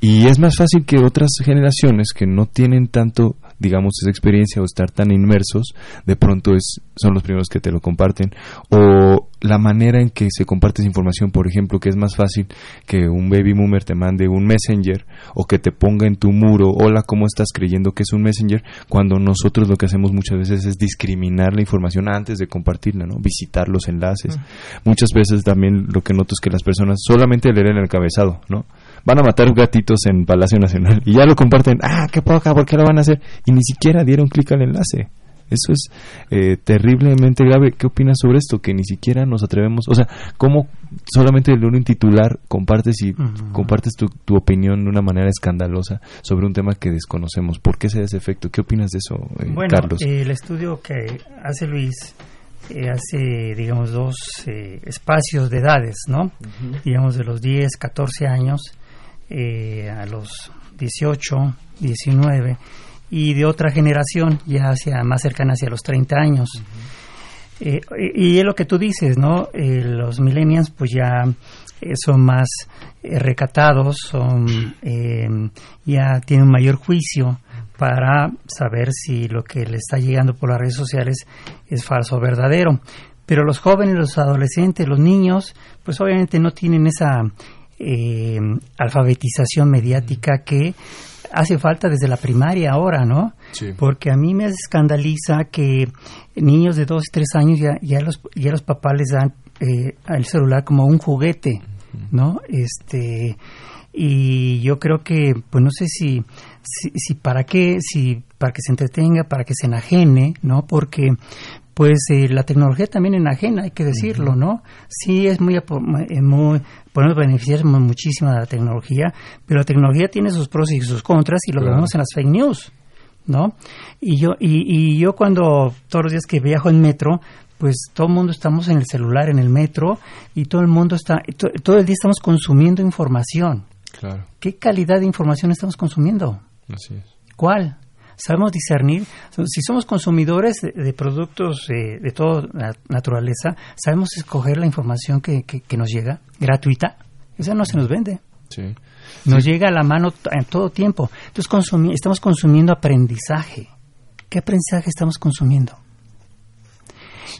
Y es más fácil que otras generaciones que no tienen tanto digamos, esa experiencia o estar tan inmersos, de pronto es, son los primeros que te lo comparten. O la manera en que se comparte esa información, por ejemplo, que es más fácil que un baby boomer te mande un messenger o que te ponga en tu muro, hola, ¿cómo estás creyendo que es un messenger? Cuando nosotros lo que hacemos muchas veces es discriminar la información antes de compartirla, ¿no? Visitar los enlaces. Muchas veces también lo que noto es que las personas solamente leen el cabezado, ¿no? Van a matar gatitos en Palacio Nacional y ya lo comparten, ah, qué poca, ¿por qué lo van a hacer? Y ni siquiera dieron clic al enlace. Eso es eh, terriblemente grave. ¿Qué opinas sobre esto? Que ni siquiera nos atrevemos. O sea, ¿cómo solamente de un titular compartes y compartes tu, opinión de una manera escandalosa sobre un tema que desconocemos? ¿Por qué se da ese efecto? ¿Qué opinas de eso, eh, bueno, Carlos? el estudio que hace Luis eh, hace, digamos, dos espacios de edades, ¿no? Digamos, de los 10, 14 años eh, a los 18, 19 y de otra generación ya hacia más cercana hacia los 30 años. Eh, y es lo que tú dices, ¿no? Eh, los millennials pues ya son más recatados, son ya tienen un mayor juicio para saber si lo que le está llegando por las redes sociales es falso o verdadero. Pero los jóvenes, los adolescentes, los niños, pues obviamente no tienen esa eh, alfabetización mediática que hace falta desde la primaria ahora, ¿no? Porque a mí me escandaliza que niños de dos y tres años ya, ya, los, ya los papás les dan eh, el celular como un juguete, ¿no? Este y yo creo que pues no sé si, si, si para qué si para que se entretenga para que se enajene no porque pues eh, la tecnología también enajena, hay que decirlo, ¿no? Sí, es muy, eh, muy podemos beneficiarnos muchísimo de la tecnología, pero la tecnología tiene sus pros y sus contras y lo vemos en las fake news, ¿no? Y yo, y, y yo cuando todos los días que viajo en metro, pues todo el mundo estamos en el celular, en el metro, y todo el mundo está, todo el día estamos consumiendo información. Claro. ¿Qué calidad de información estamos consumiendo? Así es. ¿Cuál? Sabemos discernir, si somos consumidores de, productos de, de toda naturaleza, sabemos escoger la información que, que, nos llega gratuita, esa no se nos vende. Nos llega a la mano en todo tiempo. Entonces estamos consumiendo aprendizaje. ¿Qué aprendizaje estamos consumiendo?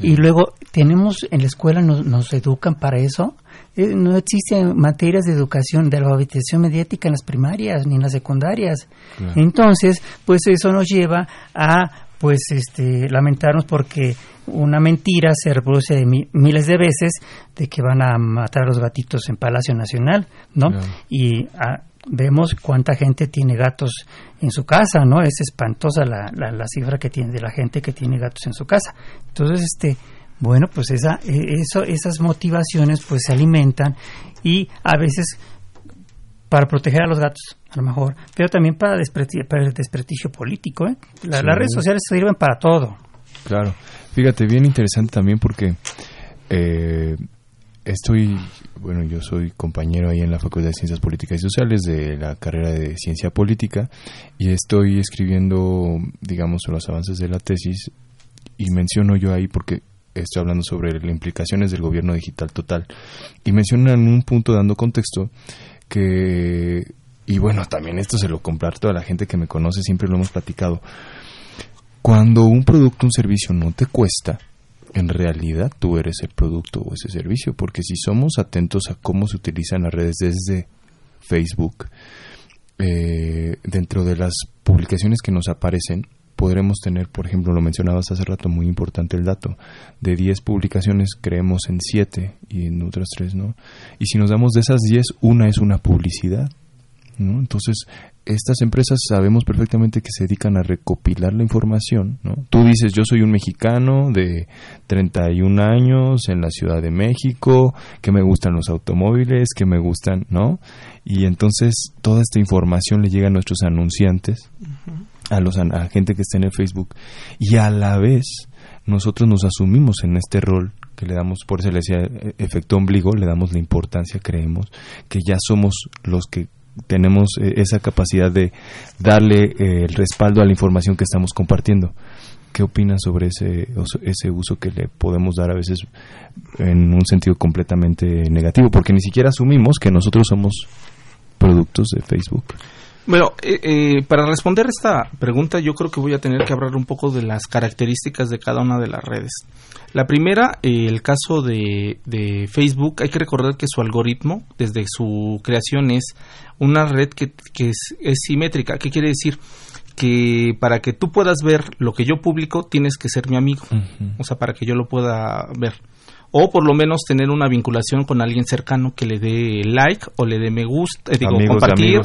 Y luego tenemos en la escuela, nos, nos educan para eso. Eh, no existen materias de educación, de alfabetización mediática en las primarias ni en las secundarias. Entonces, pues eso nos lleva a pues este lamentarnos porque una mentira se reproduce miles de veces de que van a matar a los gatitos en Palacio Nacional, ¿no? Y ah, vemos cuánta gente tiene gatos en su casa, ¿no? Es espantosa la, la, la, cifra que tiene de la gente que tiene gatos en su casa. Entonces, este, bueno, pues esa, e, eso, esas motivaciones pues se alimentan y a veces para proteger a los gatos, a lo mejor, pero también para, para el desprestigio político. ¿eh? Las redes sociales sirven para todo. Claro, fíjate, bien interesante también porque eh, estoy, bueno, yo soy compañero ahí en la Facultad de Ciencias Políticas y Sociales de la carrera de Ciencia Política y estoy escribiendo, digamos, los avances de la tesis y menciono yo ahí porque estoy hablando sobre las implicaciones del gobierno digital total. Y mencionan un punto dando contexto que, y bueno, también esto se lo comparto a la gente que me conoce, siempre lo hemos platicado. Cuando un producto, un servicio no te cuesta, en realidad tú eres el producto o ese servicio, porque si somos atentos a cómo se utilizan las redes desde Facebook, eh, dentro de las publicaciones que nos aparecen, podremos tener, por ejemplo, lo mencionabas hace rato, muy importante el dato, de 10 publicaciones creemos en 7 y en otras 3 no. Y si nos damos de esas 10, una es una publicidad. ¿no? Entonces, estas empresas sabemos perfectamente que se dedican a recopilar la información. ¿no? Tú dices, yo soy un mexicano de 31 años en la Ciudad de México, que me gustan los automóviles, que me gustan, ¿no? Y entonces toda esta información le llega a nuestros anunciantes a, los, a gente que está en el Facebook y a la vez nosotros nos asumimos en este rol que le damos, por eso le decía e, efecto ombligo, le damos la importancia, creemos, que ya somos los que tenemos eh, esa capacidad de darle eh, el respaldo a la información que estamos compartiendo. ¿Qué opinas sobre ese, ese uso que le podemos dar a veces en un sentido completamente negativo? Porque ni siquiera asumimos que nosotros somos productos de Facebook. Bueno, eh, eh, para responder esta pregunta yo creo que voy a tener que hablar un poco de las características de cada una de las redes. La primera, eh, el caso de, Facebook, hay que recordar que su algoritmo desde su creación es una red que, es, simétrica. ¿Qué quiere decir? que para que tú puedas ver lo que yo publico tienes que ser mi amigo, o sea, para que yo lo pueda ver o por lo menos tener una vinculación con alguien cercano que le dé like o le dé me gusta, eh, digo, compartir,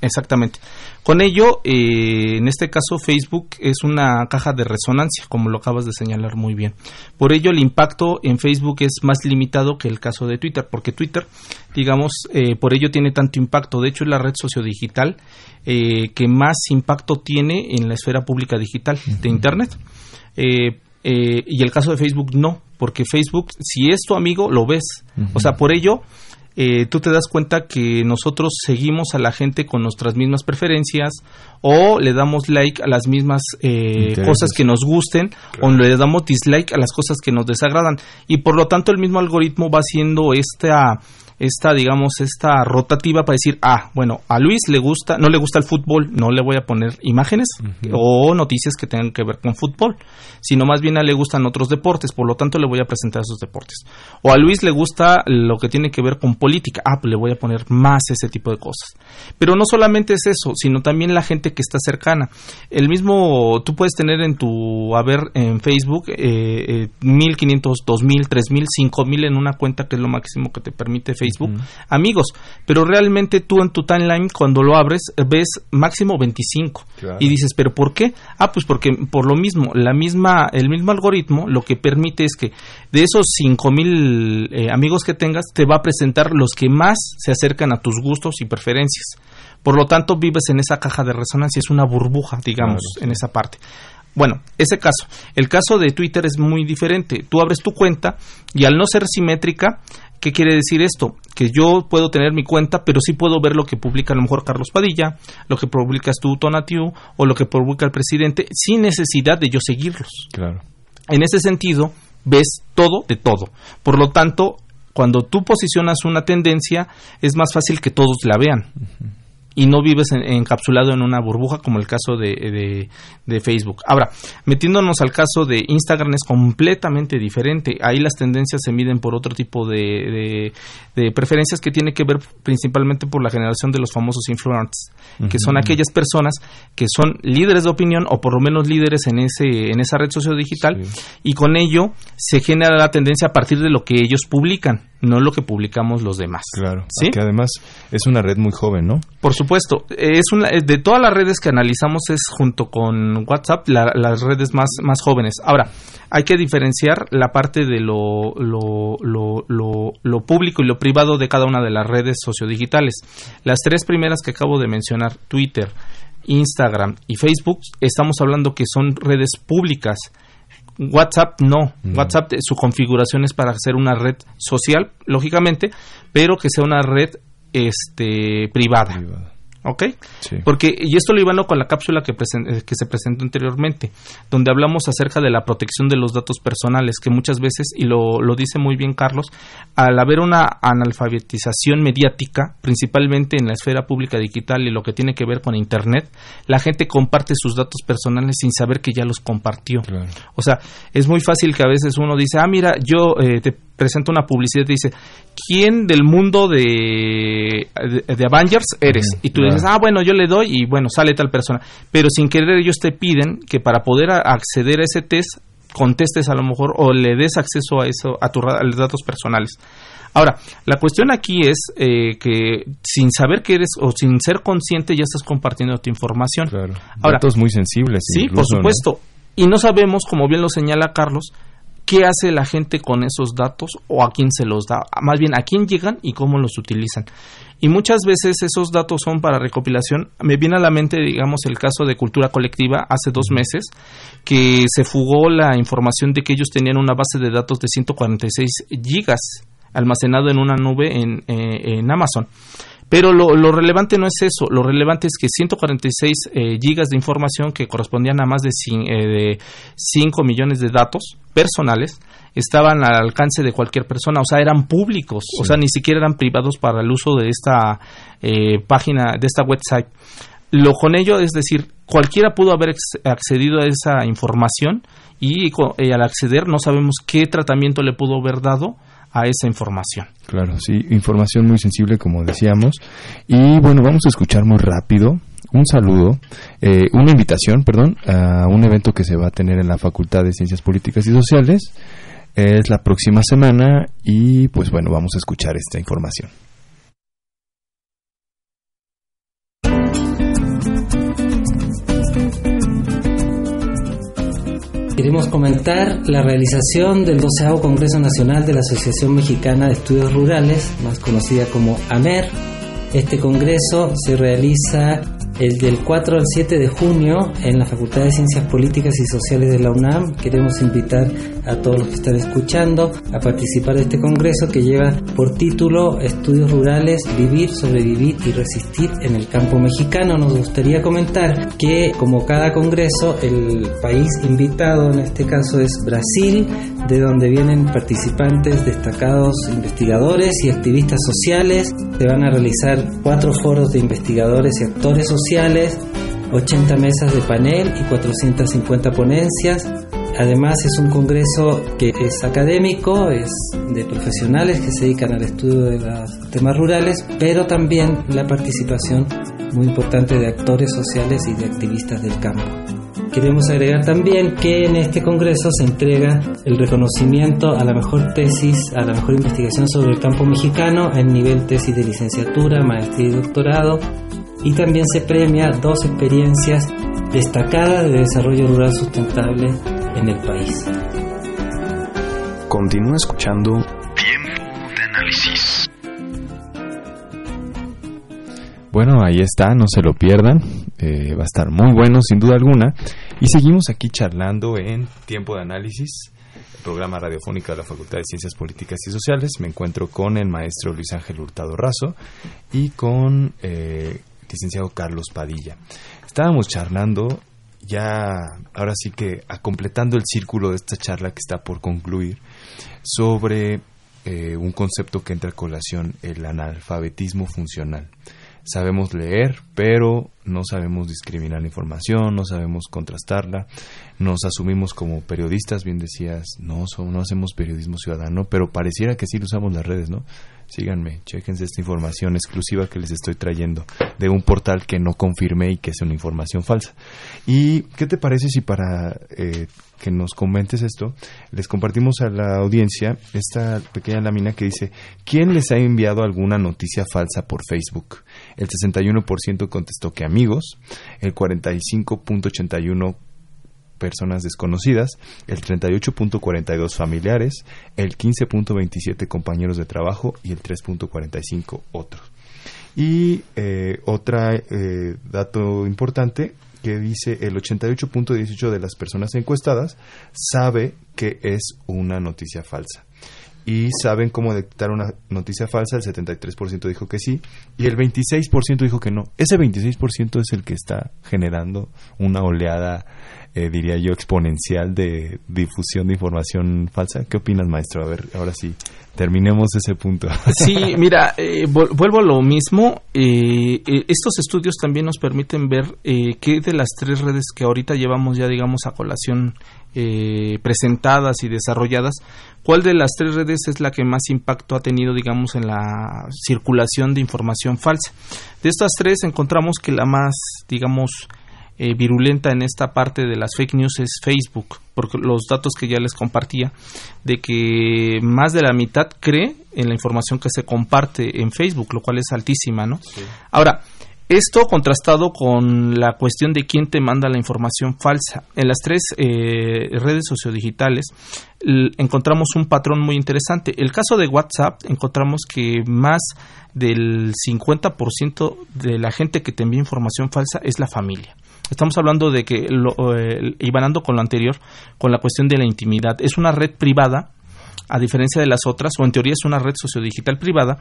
exactamente. Con ello, eh, en este caso Facebook es una caja de resonancia, como lo acabas de señalar muy bien. Por ello, el impacto en Facebook es más limitado que el caso de Twitter, porque Twitter, digamos, eh, por ello tiene tanto impacto. De hecho, es la red sociodigital que más impacto tiene en la esfera pública digital de Internet. y el caso de Facebook no, porque Facebook, si es tu amigo, lo ves. O sea, por ello, eh, tú te das cuenta que nosotros seguimos a la gente con nuestras mismas preferencias o le damos like a las mismas eh, cosas que nos gusten o le damos dislike a las cosas que nos desagradan. Y por lo tanto el mismo algoritmo va haciendo esta esta, digamos, esta rotativa para decir, ah, bueno, a Luis le gusta, no le gusta el fútbol, no le voy a poner imágenes o noticias que tengan que ver con fútbol, sino más bien a le gustan otros deportes, por lo tanto le voy a presentar esos deportes. O a Luis le gusta lo que tiene que ver con política, ah, pues le voy a poner más ese tipo de cosas. Pero no solamente es eso, sino también la gente que está cercana. El mismo, tú puedes tener en tu haber en Facebook eh, eh, 1500, 2000, 3000, 5000 en una cuenta que es lo máximo que te permite Facebook amigos, pero realmente tú en tu timeline cuando lo abres ves máximo 25 y dices, "¿Pero por qué?" Ah, pues porque por lo mismo, la misma el mismo algoritmo lo que permite es que de esos 5000 eh, amigos que tengas te va a presentar los que más se acercan a tus gustos y preferencias. Por lo tanto, vives en esa caja de resonancia, es una burbuja, digamos, en esa parte. Bueno, ese caso. El caso de Twitter es muy diferente. Tú abres tu cuenta y al no ser simétrica, ¿Qué quiere decir esto? Que yo puedo tener mi cuenta, pero sí puedo ver lo que publica a lo mejor Carlos Padilla, lo que publicas tú, Tonatiu, o lo que publica el presidente, sin necesidad de yo seguirlos. Claro. En ese sentido, ves todo de todo. Por lo tanto, cuando tú posicionas una tendencia, es más fácil que todos la vean y no vives encapsulado en una burbuja como el caso de, de, Facebook. Ahora, metiéndonos al caso de Instagram es completamente diferente. Ahí las tendencias se miden por otro tipo de, de preferencias que tiene que ver principalmente por la generación de los famosos influencers, que son aquellas personas que son líderes de opinión o por lo menos líderes en, ese, en esa red sociodidigital y con ello se genera la tendencia a partir de lo que ellos publican no lo que publicamos los demás. Claro, ¿sí? que además es una red muy joven, ¿no? Por supuesto, es una, de todas las redes que analizamos es junto con WhatsApp las redes más, más jóvenes. Ahora, hay que diferenciar la parte de lo, lo, lo, lo, público y lo privado de cada una de las redes sociodigitales. Las tres primeras que acabo de mencionar, Twitter, Instagram y Facebook, estamos hablando que son redes públicas WhatsApp no. WhatsApp, su configuración es para hacer una red social, lógicamente, pero que sea una red este, privada. ¿Ok? Porque, y esto lo iba con la cápsula que, eh, que se presentó anteriormente, donde hablamos acerca de la protección de los datos personales, que muchas veces, y lo, lo dice muy bien Carlos, al haber una analfabetización mediática, principalmente en la esfera pública digital y lo que tiene que ver con Internet, la gente comparte sus datos personales sin saber que ya los compartió. O sea, es muy fácil que a veces uno dice, ah, mira, yo eh, te presenta una publicidad y dice, ¿quién del mundo de, de, Avengers eres? Y tú dices, ah, bueno, yo le doy y bueno, sale tal persona. Pero sin querer ellos te piden que para poder acceder a ese test contestes a lo mejor o le des acceso a eso a tus datos personales. Ahora, la cuestión aquí es eh, que sin saber que eres o sin ser consciente ya estás compartiendo tu información. Claro. datos muy sensibles. Sí, por supuesto. Y no sabemos, como bien lo señala Carlos, qué hace la gente con esos datos o a quién se los da, más bien a quién llegan y cómo los utilizan. Y muchas veces esos datos son para recopilación. Me viene a la mente, digamos, el caso de Cultura Colectiva hace dos meses, que se fugó la información de que ellos tenían una base de datos de 146 gigas almacenado en una nube en, eh, en Amazon. Pero lo, relevante no es eso, lo relevante es que 146 eh, gigas de información que correspondían a más de, eh, de 5 millones de datos personales estaban al alcance de cualquier persona, o sea, eran públicos, o sea, ni siquiera eran privados para el uso de esta eh, página, de esta website. Lo con ello es decir, cualquiera pudo haber accedido a esa información y al acceder no sabemos qué tratamiento le pudo haber dado a esa información. Claro, sí, información muy sensible, como decíamos. Y bueno, vamos a escuchar muy rápido un saludo, eh, una invitación, perdón, a un evento que se va a tener en la Facultad de Ciencias Políticas y Sociales. Es la próxima semana y pues bueno, vamos a escuchar esta información. Queremos comentar la realización del 12 Congreso Nacional de la Asociación Mexicana de Estudios Rurales, más conocida como AMER. Este congreso se realiza el del 4 al 7 de junio en la Facultad de Ciencias Políticas y Sociales de la UNAM. Queremos invitar a todos los que están escuchando a participar de este congreso que lleva por título Estudios Rurales, Vivir, Sobrevivir y Resistir en el Campo Mexicano. Nos gustaría comentar que como cada congreso el país invitado en este caso es Brasil, de donde vienen participantes destacados investigadores y activistas sociales. Se van a realizar cuatro foros de investigadores y actores sociales 80 mesas de panel y 450 ponencias. Además es un congreso que es académico, es de profesionales que se dedican al estudio de los temas rurales, pero también la participación muy importante de actores sociales y de activistas del campo. Queremos agregar también que en este congreso se entrega el reconocimiento a la mejor tesis, a la mejor investigación sobre el campo mexicano en nivel tesis de licenciatura, maestría y doctorado, y también se premia dos experiencias destacadas de desarrollo rural sustentable en el país. Continúa escuchando Bueno, ahí está, no se lo pierdan. Eh, va a estar muy bueno, sin duda alguna. Y seguimos aquí charlando en Tiempo de Análisis, programa radiofónico de la Facultad de Ciencias Políticas y Sociales. Me encuentro con el maestro Luis Ángel Hurtado Razo y con eh, licenciado Carlos Padilla. Estábamos charlando, ya ahora sí que a completando el círculo de esta charla que está por concluir, sobre eh, un concepto que entra a colación, el analfabetismo funcional. Sabemos leer, pero no sabemos discriminar la información, no sabemos contrastarla, nos asumimos como periodistas, bien decías, no, no hacemos periodismo ciudadano, pero pareciera que sí usamos las redes, ¿no? síganme, chequense esta información exclusiva que les estoy trayendo de un portal que no confirmé y que es una información falsa. ¿Y qué te parece si para eh, que nos comentes esto, les compartimos a la audiencia esta pequeña lámina que dice, ¿quién les ha enviado alguna noticia falsa por Facebook? El 61% contestó que amigos, el 45.81% personas desconocidas, el 38.42 familiares, el 15.27 compañeros de trabajo y el 3.45 otros. Y eh, otro eh, dato importante que dice el 88.18 de las personas encuestadas sabe que es una noticia falsa. Y saben cómo detectar una noticia falsa, el 73% dijo que sí y el 26% dijo que no. Ese 26% es el que está generando una oleada, eh, diría yo, exponencial de difusión de información falsa. ¿Qué opinas, maestro? A ver, ahora sí, terminemos ese punto. Sí, mira, eh, vuelvo a lo mismo. eh, eh, estos estudios también nos permiten ver eh, qué de las tres redes que ahorita llevamos ya, digamos, a colación presentadas y desarrolladas, cuál de las tres redes es la que más impacto ha tenido, digamos, en la circulación de información falsa. De estas tres encontramos que la más, digamos, eh, virulenta en esta parte de las fake news es Facebook, porque los datos que ya les compartía, de que más de la mitad cree en la información que se comparte en Facebook, lo cual es altísima, ¿no? Ahora, esto contrastado con la cuestión de quién te manda la información falsa. En las tres eh, redes sociodigitales encontramos un patrón muy interesante. El caso de WhatsApp encontramos que más del 50% de la gente que te envía información falsa es la familia. Estamos hablando de que, lo, eh, con lo anterior, con la cuestión de la intimidad. Es una red privada, a diferencia de las otras, o en teoría es una red sociodigital privada,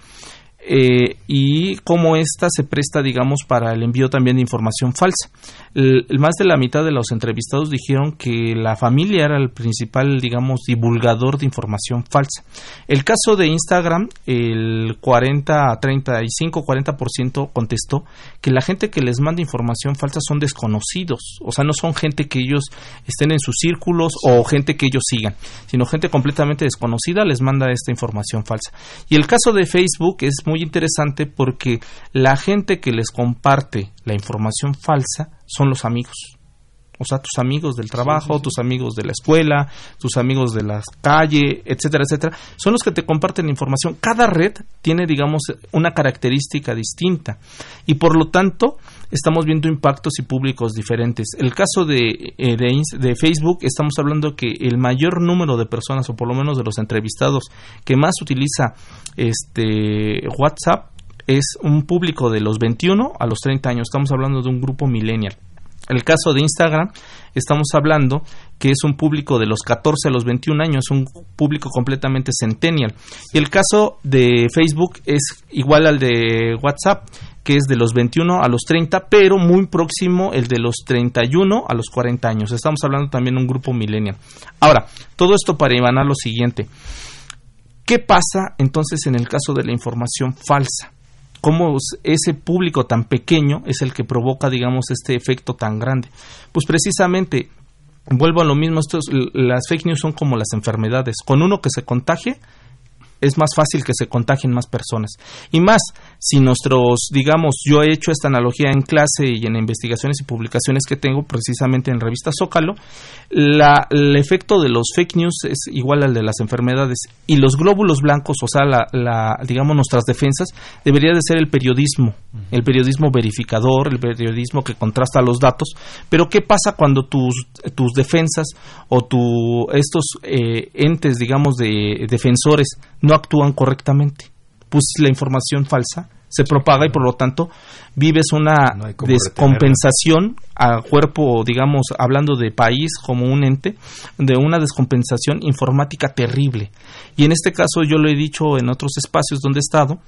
eh, y cómo ésta se presta, digamos, para el envío también de información falsa. Más de la mitad de los entrevistados dijeron que la familia era el principal, digamos, divulgador de información falsa. El caso de Instagram, el 40, 35, 40% contestó que la gente que les manda información falsa son desconocidos, o sea, no son gente que ellos estén en sus círculos o gente que ellos sigan, sino gente completamente desconocida les manda esta información falsa. Y el caso de Facebook es muy interesante porque la gente que les comparte la información falsa son los amigos. O sea, tus amigos del trabajo, tus amigos de la escuela, tus amigos de la calle, etcétera, etcétera, son los que te comparten la información. Cada red tiene, digamos, una característica distinta y por lo tanto estamos viendo impactos y públicos diferentes. El caso de, eh, de, Facebook, estamos hablando que el mayor número de personas, o por lo menos de los entrevistados, que más utiliza este WhatsApp es un público de los 21 a los 30 años. Estamos hablando de un grupo millennial. El caso de Instagram, estamos hablando que es un público de los 14 a los 21 años, un público completamente centennial. Y el caso de Facebook es igual al de WhatsApp, que es de los 21 a los 30, pero muy próximo el de los 31 a los 40 años. Estamos hablando también de un grupo millennial. Ahora, todo esto para imanar lo siguiente. ¿Qué pasa entonces en el caso de la información falsa? ¿Cómo ese público tan pequeño es el que provoca, digamos, este efecto tan grande? Pues precisamente, vuelvo a lo mismo, estos, las fake news son como las enfermedades. Con uno que se contagie, es más fácil que se contagien más personas. Y más, si nuestros, digamos, yo he hecho esta analogía en clase y en investigaciones y publicaciones que tengo precisamente en revista Zócalo, la- el efecto de los fake news es igual al de las enfermedades. Y los glóbulos blancos, o sea, la, la- digamos, nuestras defensas, debería de ser el periodismo, el periodismo verificador, el periodismo que contrasta los datos. Pero ¿qué pasa cuando tus, tus defensas o tu, estos eh, entes, digamos, de defensores no actúan correctamente? Pues la información falsa se propaga y por lo tanto vives una No descompensación a cuerpo, digamos, hablando de país como un ente, de una descompensación informática terrible. Y en este caso yo lo he dicho en otros espacios donde he estado,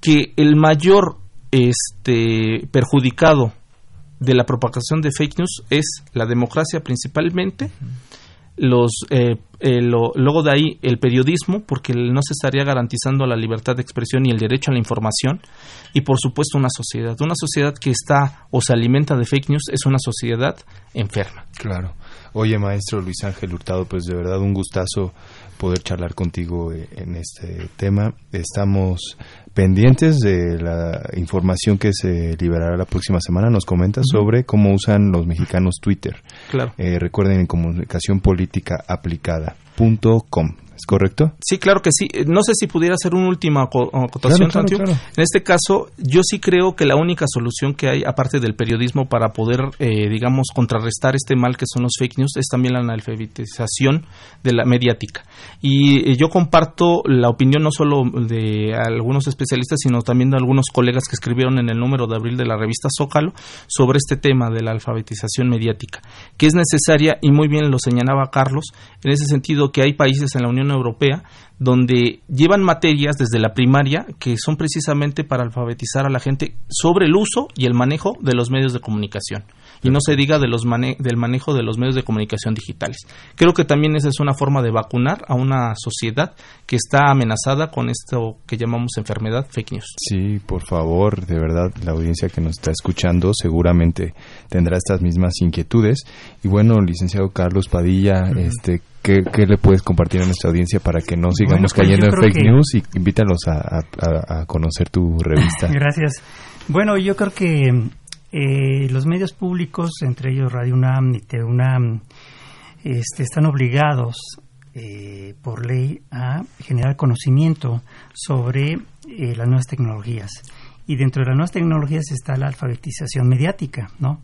que el mayor este, perjudicado de la propagación de fake news es la democracia principalmente, los eh, eh, lo- luego de ahí el periodismo porque no se estaría garantizando la libertad de expresión y el derecho a la información y por supuesto una sociedad una sociedad que está o se alimenta de fake news es una sociedad enferma Claro. Oye, maestro Luis Ángel Hurtado, pues de verdad un gustazo poder charlar contigo eh, en este tema. Estamos pendientes de la información que se liberará la próxima semana. Nos comenta sobre cómo usan los mexicanos Twitter. claro Eh, recuerden en comunicación política aplicada.com. ¿Es correcto? Sí, claro que sí. Eh, No sé si pudiera hacer una última aco- acotación, Claro, claro, Santiago. claro. En este caso, yo sí creo que la única solución que hay, aparte del periodismo, para poder, eh, digamos, contrarrestar este mal que son los fake news, es también la analfabetización de la mediática. Y eh, yo comparto la opinión no solo de algunos especialistas, sino también de algunos colegas que escribieron en el número de abril de la revista Zócalo sobre este tema de la alfabetización mediática, que es necesaria, y muy bien lo señalaba Carlos, en ese sentido que hay países en la Unión Unión Europea, donde llevan materias desde la primaria que son precisamente para alfabetizar a la gente sobre el uso y el manejo de los medios de comunicación y no se diga de los del manejo de los medios de comunicación digitales. Creo que también esa es una forma de vacunar a una sociedad que está amenazada con esto que llamamos enfermedad fake news. Sí, por favor, de verdad, la audiencia que nos está escuchando seguramente tendrá estas mismas inquietudes. Y bueno, licenciado Carlos Padilla, este, ¿qué, le puedes compartir a nuestra audiencia para que no sigamos pues cayendo en fake news y invítalos a, a conocer tu revista? Gracias. Bueno, yo creo que eh, los medios públicos, entre ellos Radio UNAM y TEUNAM, este, están obligados eh, por ley a generar conocimiento sobre eh, las nuevas tecnologías. Y dentro de las nuevas tecnologías está la alfabetización mediática, ¿no?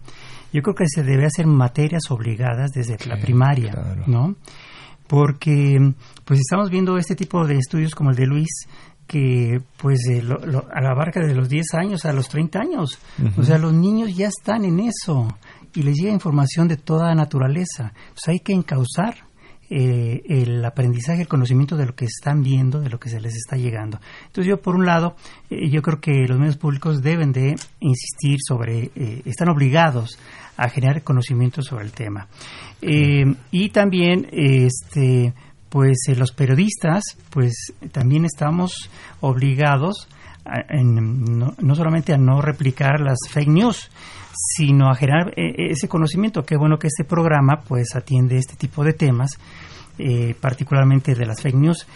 Yo creo que se debe hacer materias obligadas desde la primaria, ¿no? Porque pues estamos viendo este tipo de estudios como el de Luis, que pues a la barca de los 10 años a los 30 años. O sea, los niños ya están en eso y les llega información de toda naturaleza. Pues hay que encauzar eh, el aprendizaje, el conocimiento de lo que están viendo, de lo que se les está llegando. Entonces yo, por un lado, eh, yo creo que los medios públicos deben de insistir sobre, eh, están obligados a generar conocimiento sobre el tema. y también, este, pues eh, los periodistas pues también estamos obligados no, solamente a no replicar las fake news sino a generar eh, ese conocimiento qué bueno que este programa pues atiende este tipo de temas eh, particularmente de las fake news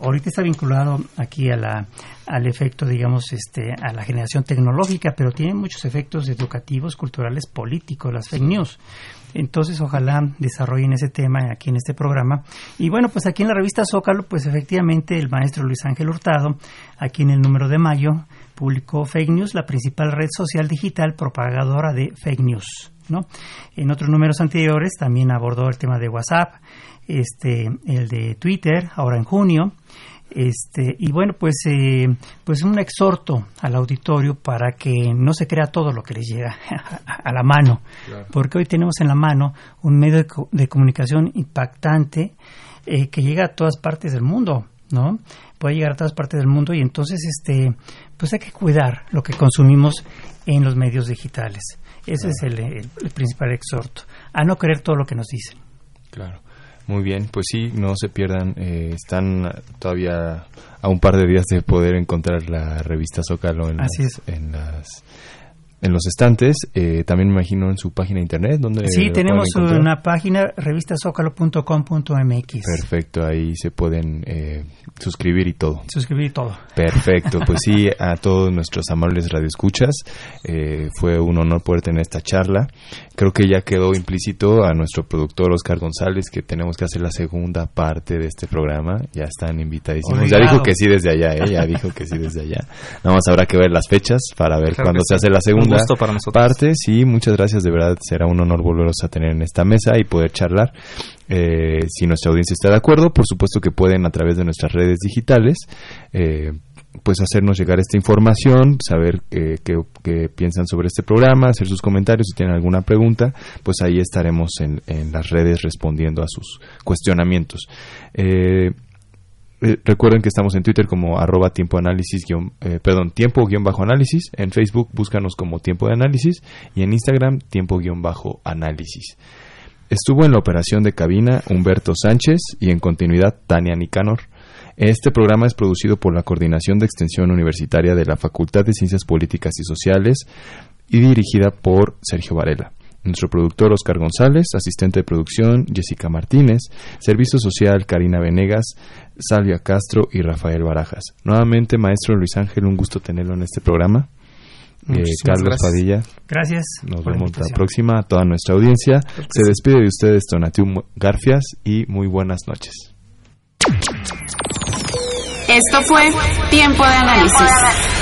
ahorita está vinculado aquí a la, al efecto, digamos, este, a la generación tecnológica, pero tiene muchos efectos educativos, culturales, políticos, las fake news. Entonces, ojalá desarrollen ese tema aquí en este programa. Y bueno, pues aquí en la revista Zócalo, pues efectivamente el maestro Luis Ángel Hurtado, aquí en el número de mayo, publicó Fake News, la principal red social digital propagadora de fake news. ¿no? En otros números anteriores también abordó el tema de WhatsApp, este, el de Twitter, ahora en junio, este, y bueno, pues, eh, pues un exhorto al auditorio para que no se crea todo lo que les llega a, la mano, porque hoy tenemos en la mano un medio de, comunicación impactante eh, que llega a todas partes del mundo, ¿no? Puede llegar a todas partes del mundo y entonces, este, pues hay que cuidar lo que consumimos en los medios digitales. Ese es el, el principal exhorto, a no creer todo lo que nos dicen. Claro. Muy bien, pues sí, no se pierdan. Eh, están todavía a un par de días de poder encontrar la revista Zócalo en, en las en los estantes, eh, también me imagino en su página de internet. donde Sí, tenemos una página, revistasócalo.com.mx. Perfecto, ahí se pueden eh, suscribir y todo. Suscribir y todo. Perfecto, pues sí, a todos nuestros amables radioescuchas, eh, fue un honor poder tener esta charla. Creo que ya quedó implícito a nuestro productor Oscar González que tenemos que hacer la segunda parte de este programa. Ya están invitadísimos. Ya dijo que sí desde allá, ¿eh? ya dijo que sí desde allá. Nada más habrá que ver las fechas para ver cuándo se hace la segunda para nosotros. parte. Sí, muchas gracias. De verdad, será un honor volveros a tener en esta mesa y poder charlar. Eh, si nuestra audiencia está de acuerdo, por supuesto que pueden a través de nuestras redes digitales. Eh, pues hacernos llegar esta información, saber qué, qué, piensan sobre este programa, hacer sus comentarios, si tienen alguna pregunta, pues ahí estaremos en, en las redes respondiendo a sus cuestionamientos. Eh, eh, recuerden que estamos en Twitter como arroba tiempo análisis, eh, perdón, tiempo guion bajo análisis. En Facebook búscanos como tiempo de análisis y en Instagram tiempo guion bajo análisis. Estuvo en la operación de cabina Humberto Sánchez y en continuidad Tania Nicanor. Este programa es producido por la Coordinación de Extensión Universitaria de la Facultad de Ciencias Políticas y Sociales y dirigida por Sergio Varela nuestro productor Oscar González, asistente de producción Jessica Martínez, servicio social Karina Venegas, Salvia Castro y Rafael Barajas. Nuevamente, maestro Luis Ángel, un gusto tenerlo en este programa. Eh, Carlos Padilla. Gracias. Nos vemos la, próxima a toda nuestra audiencia. Se despide de ustedes Donatiu Garfias y muy buenas noches. Esto fue Tiempo de Análisis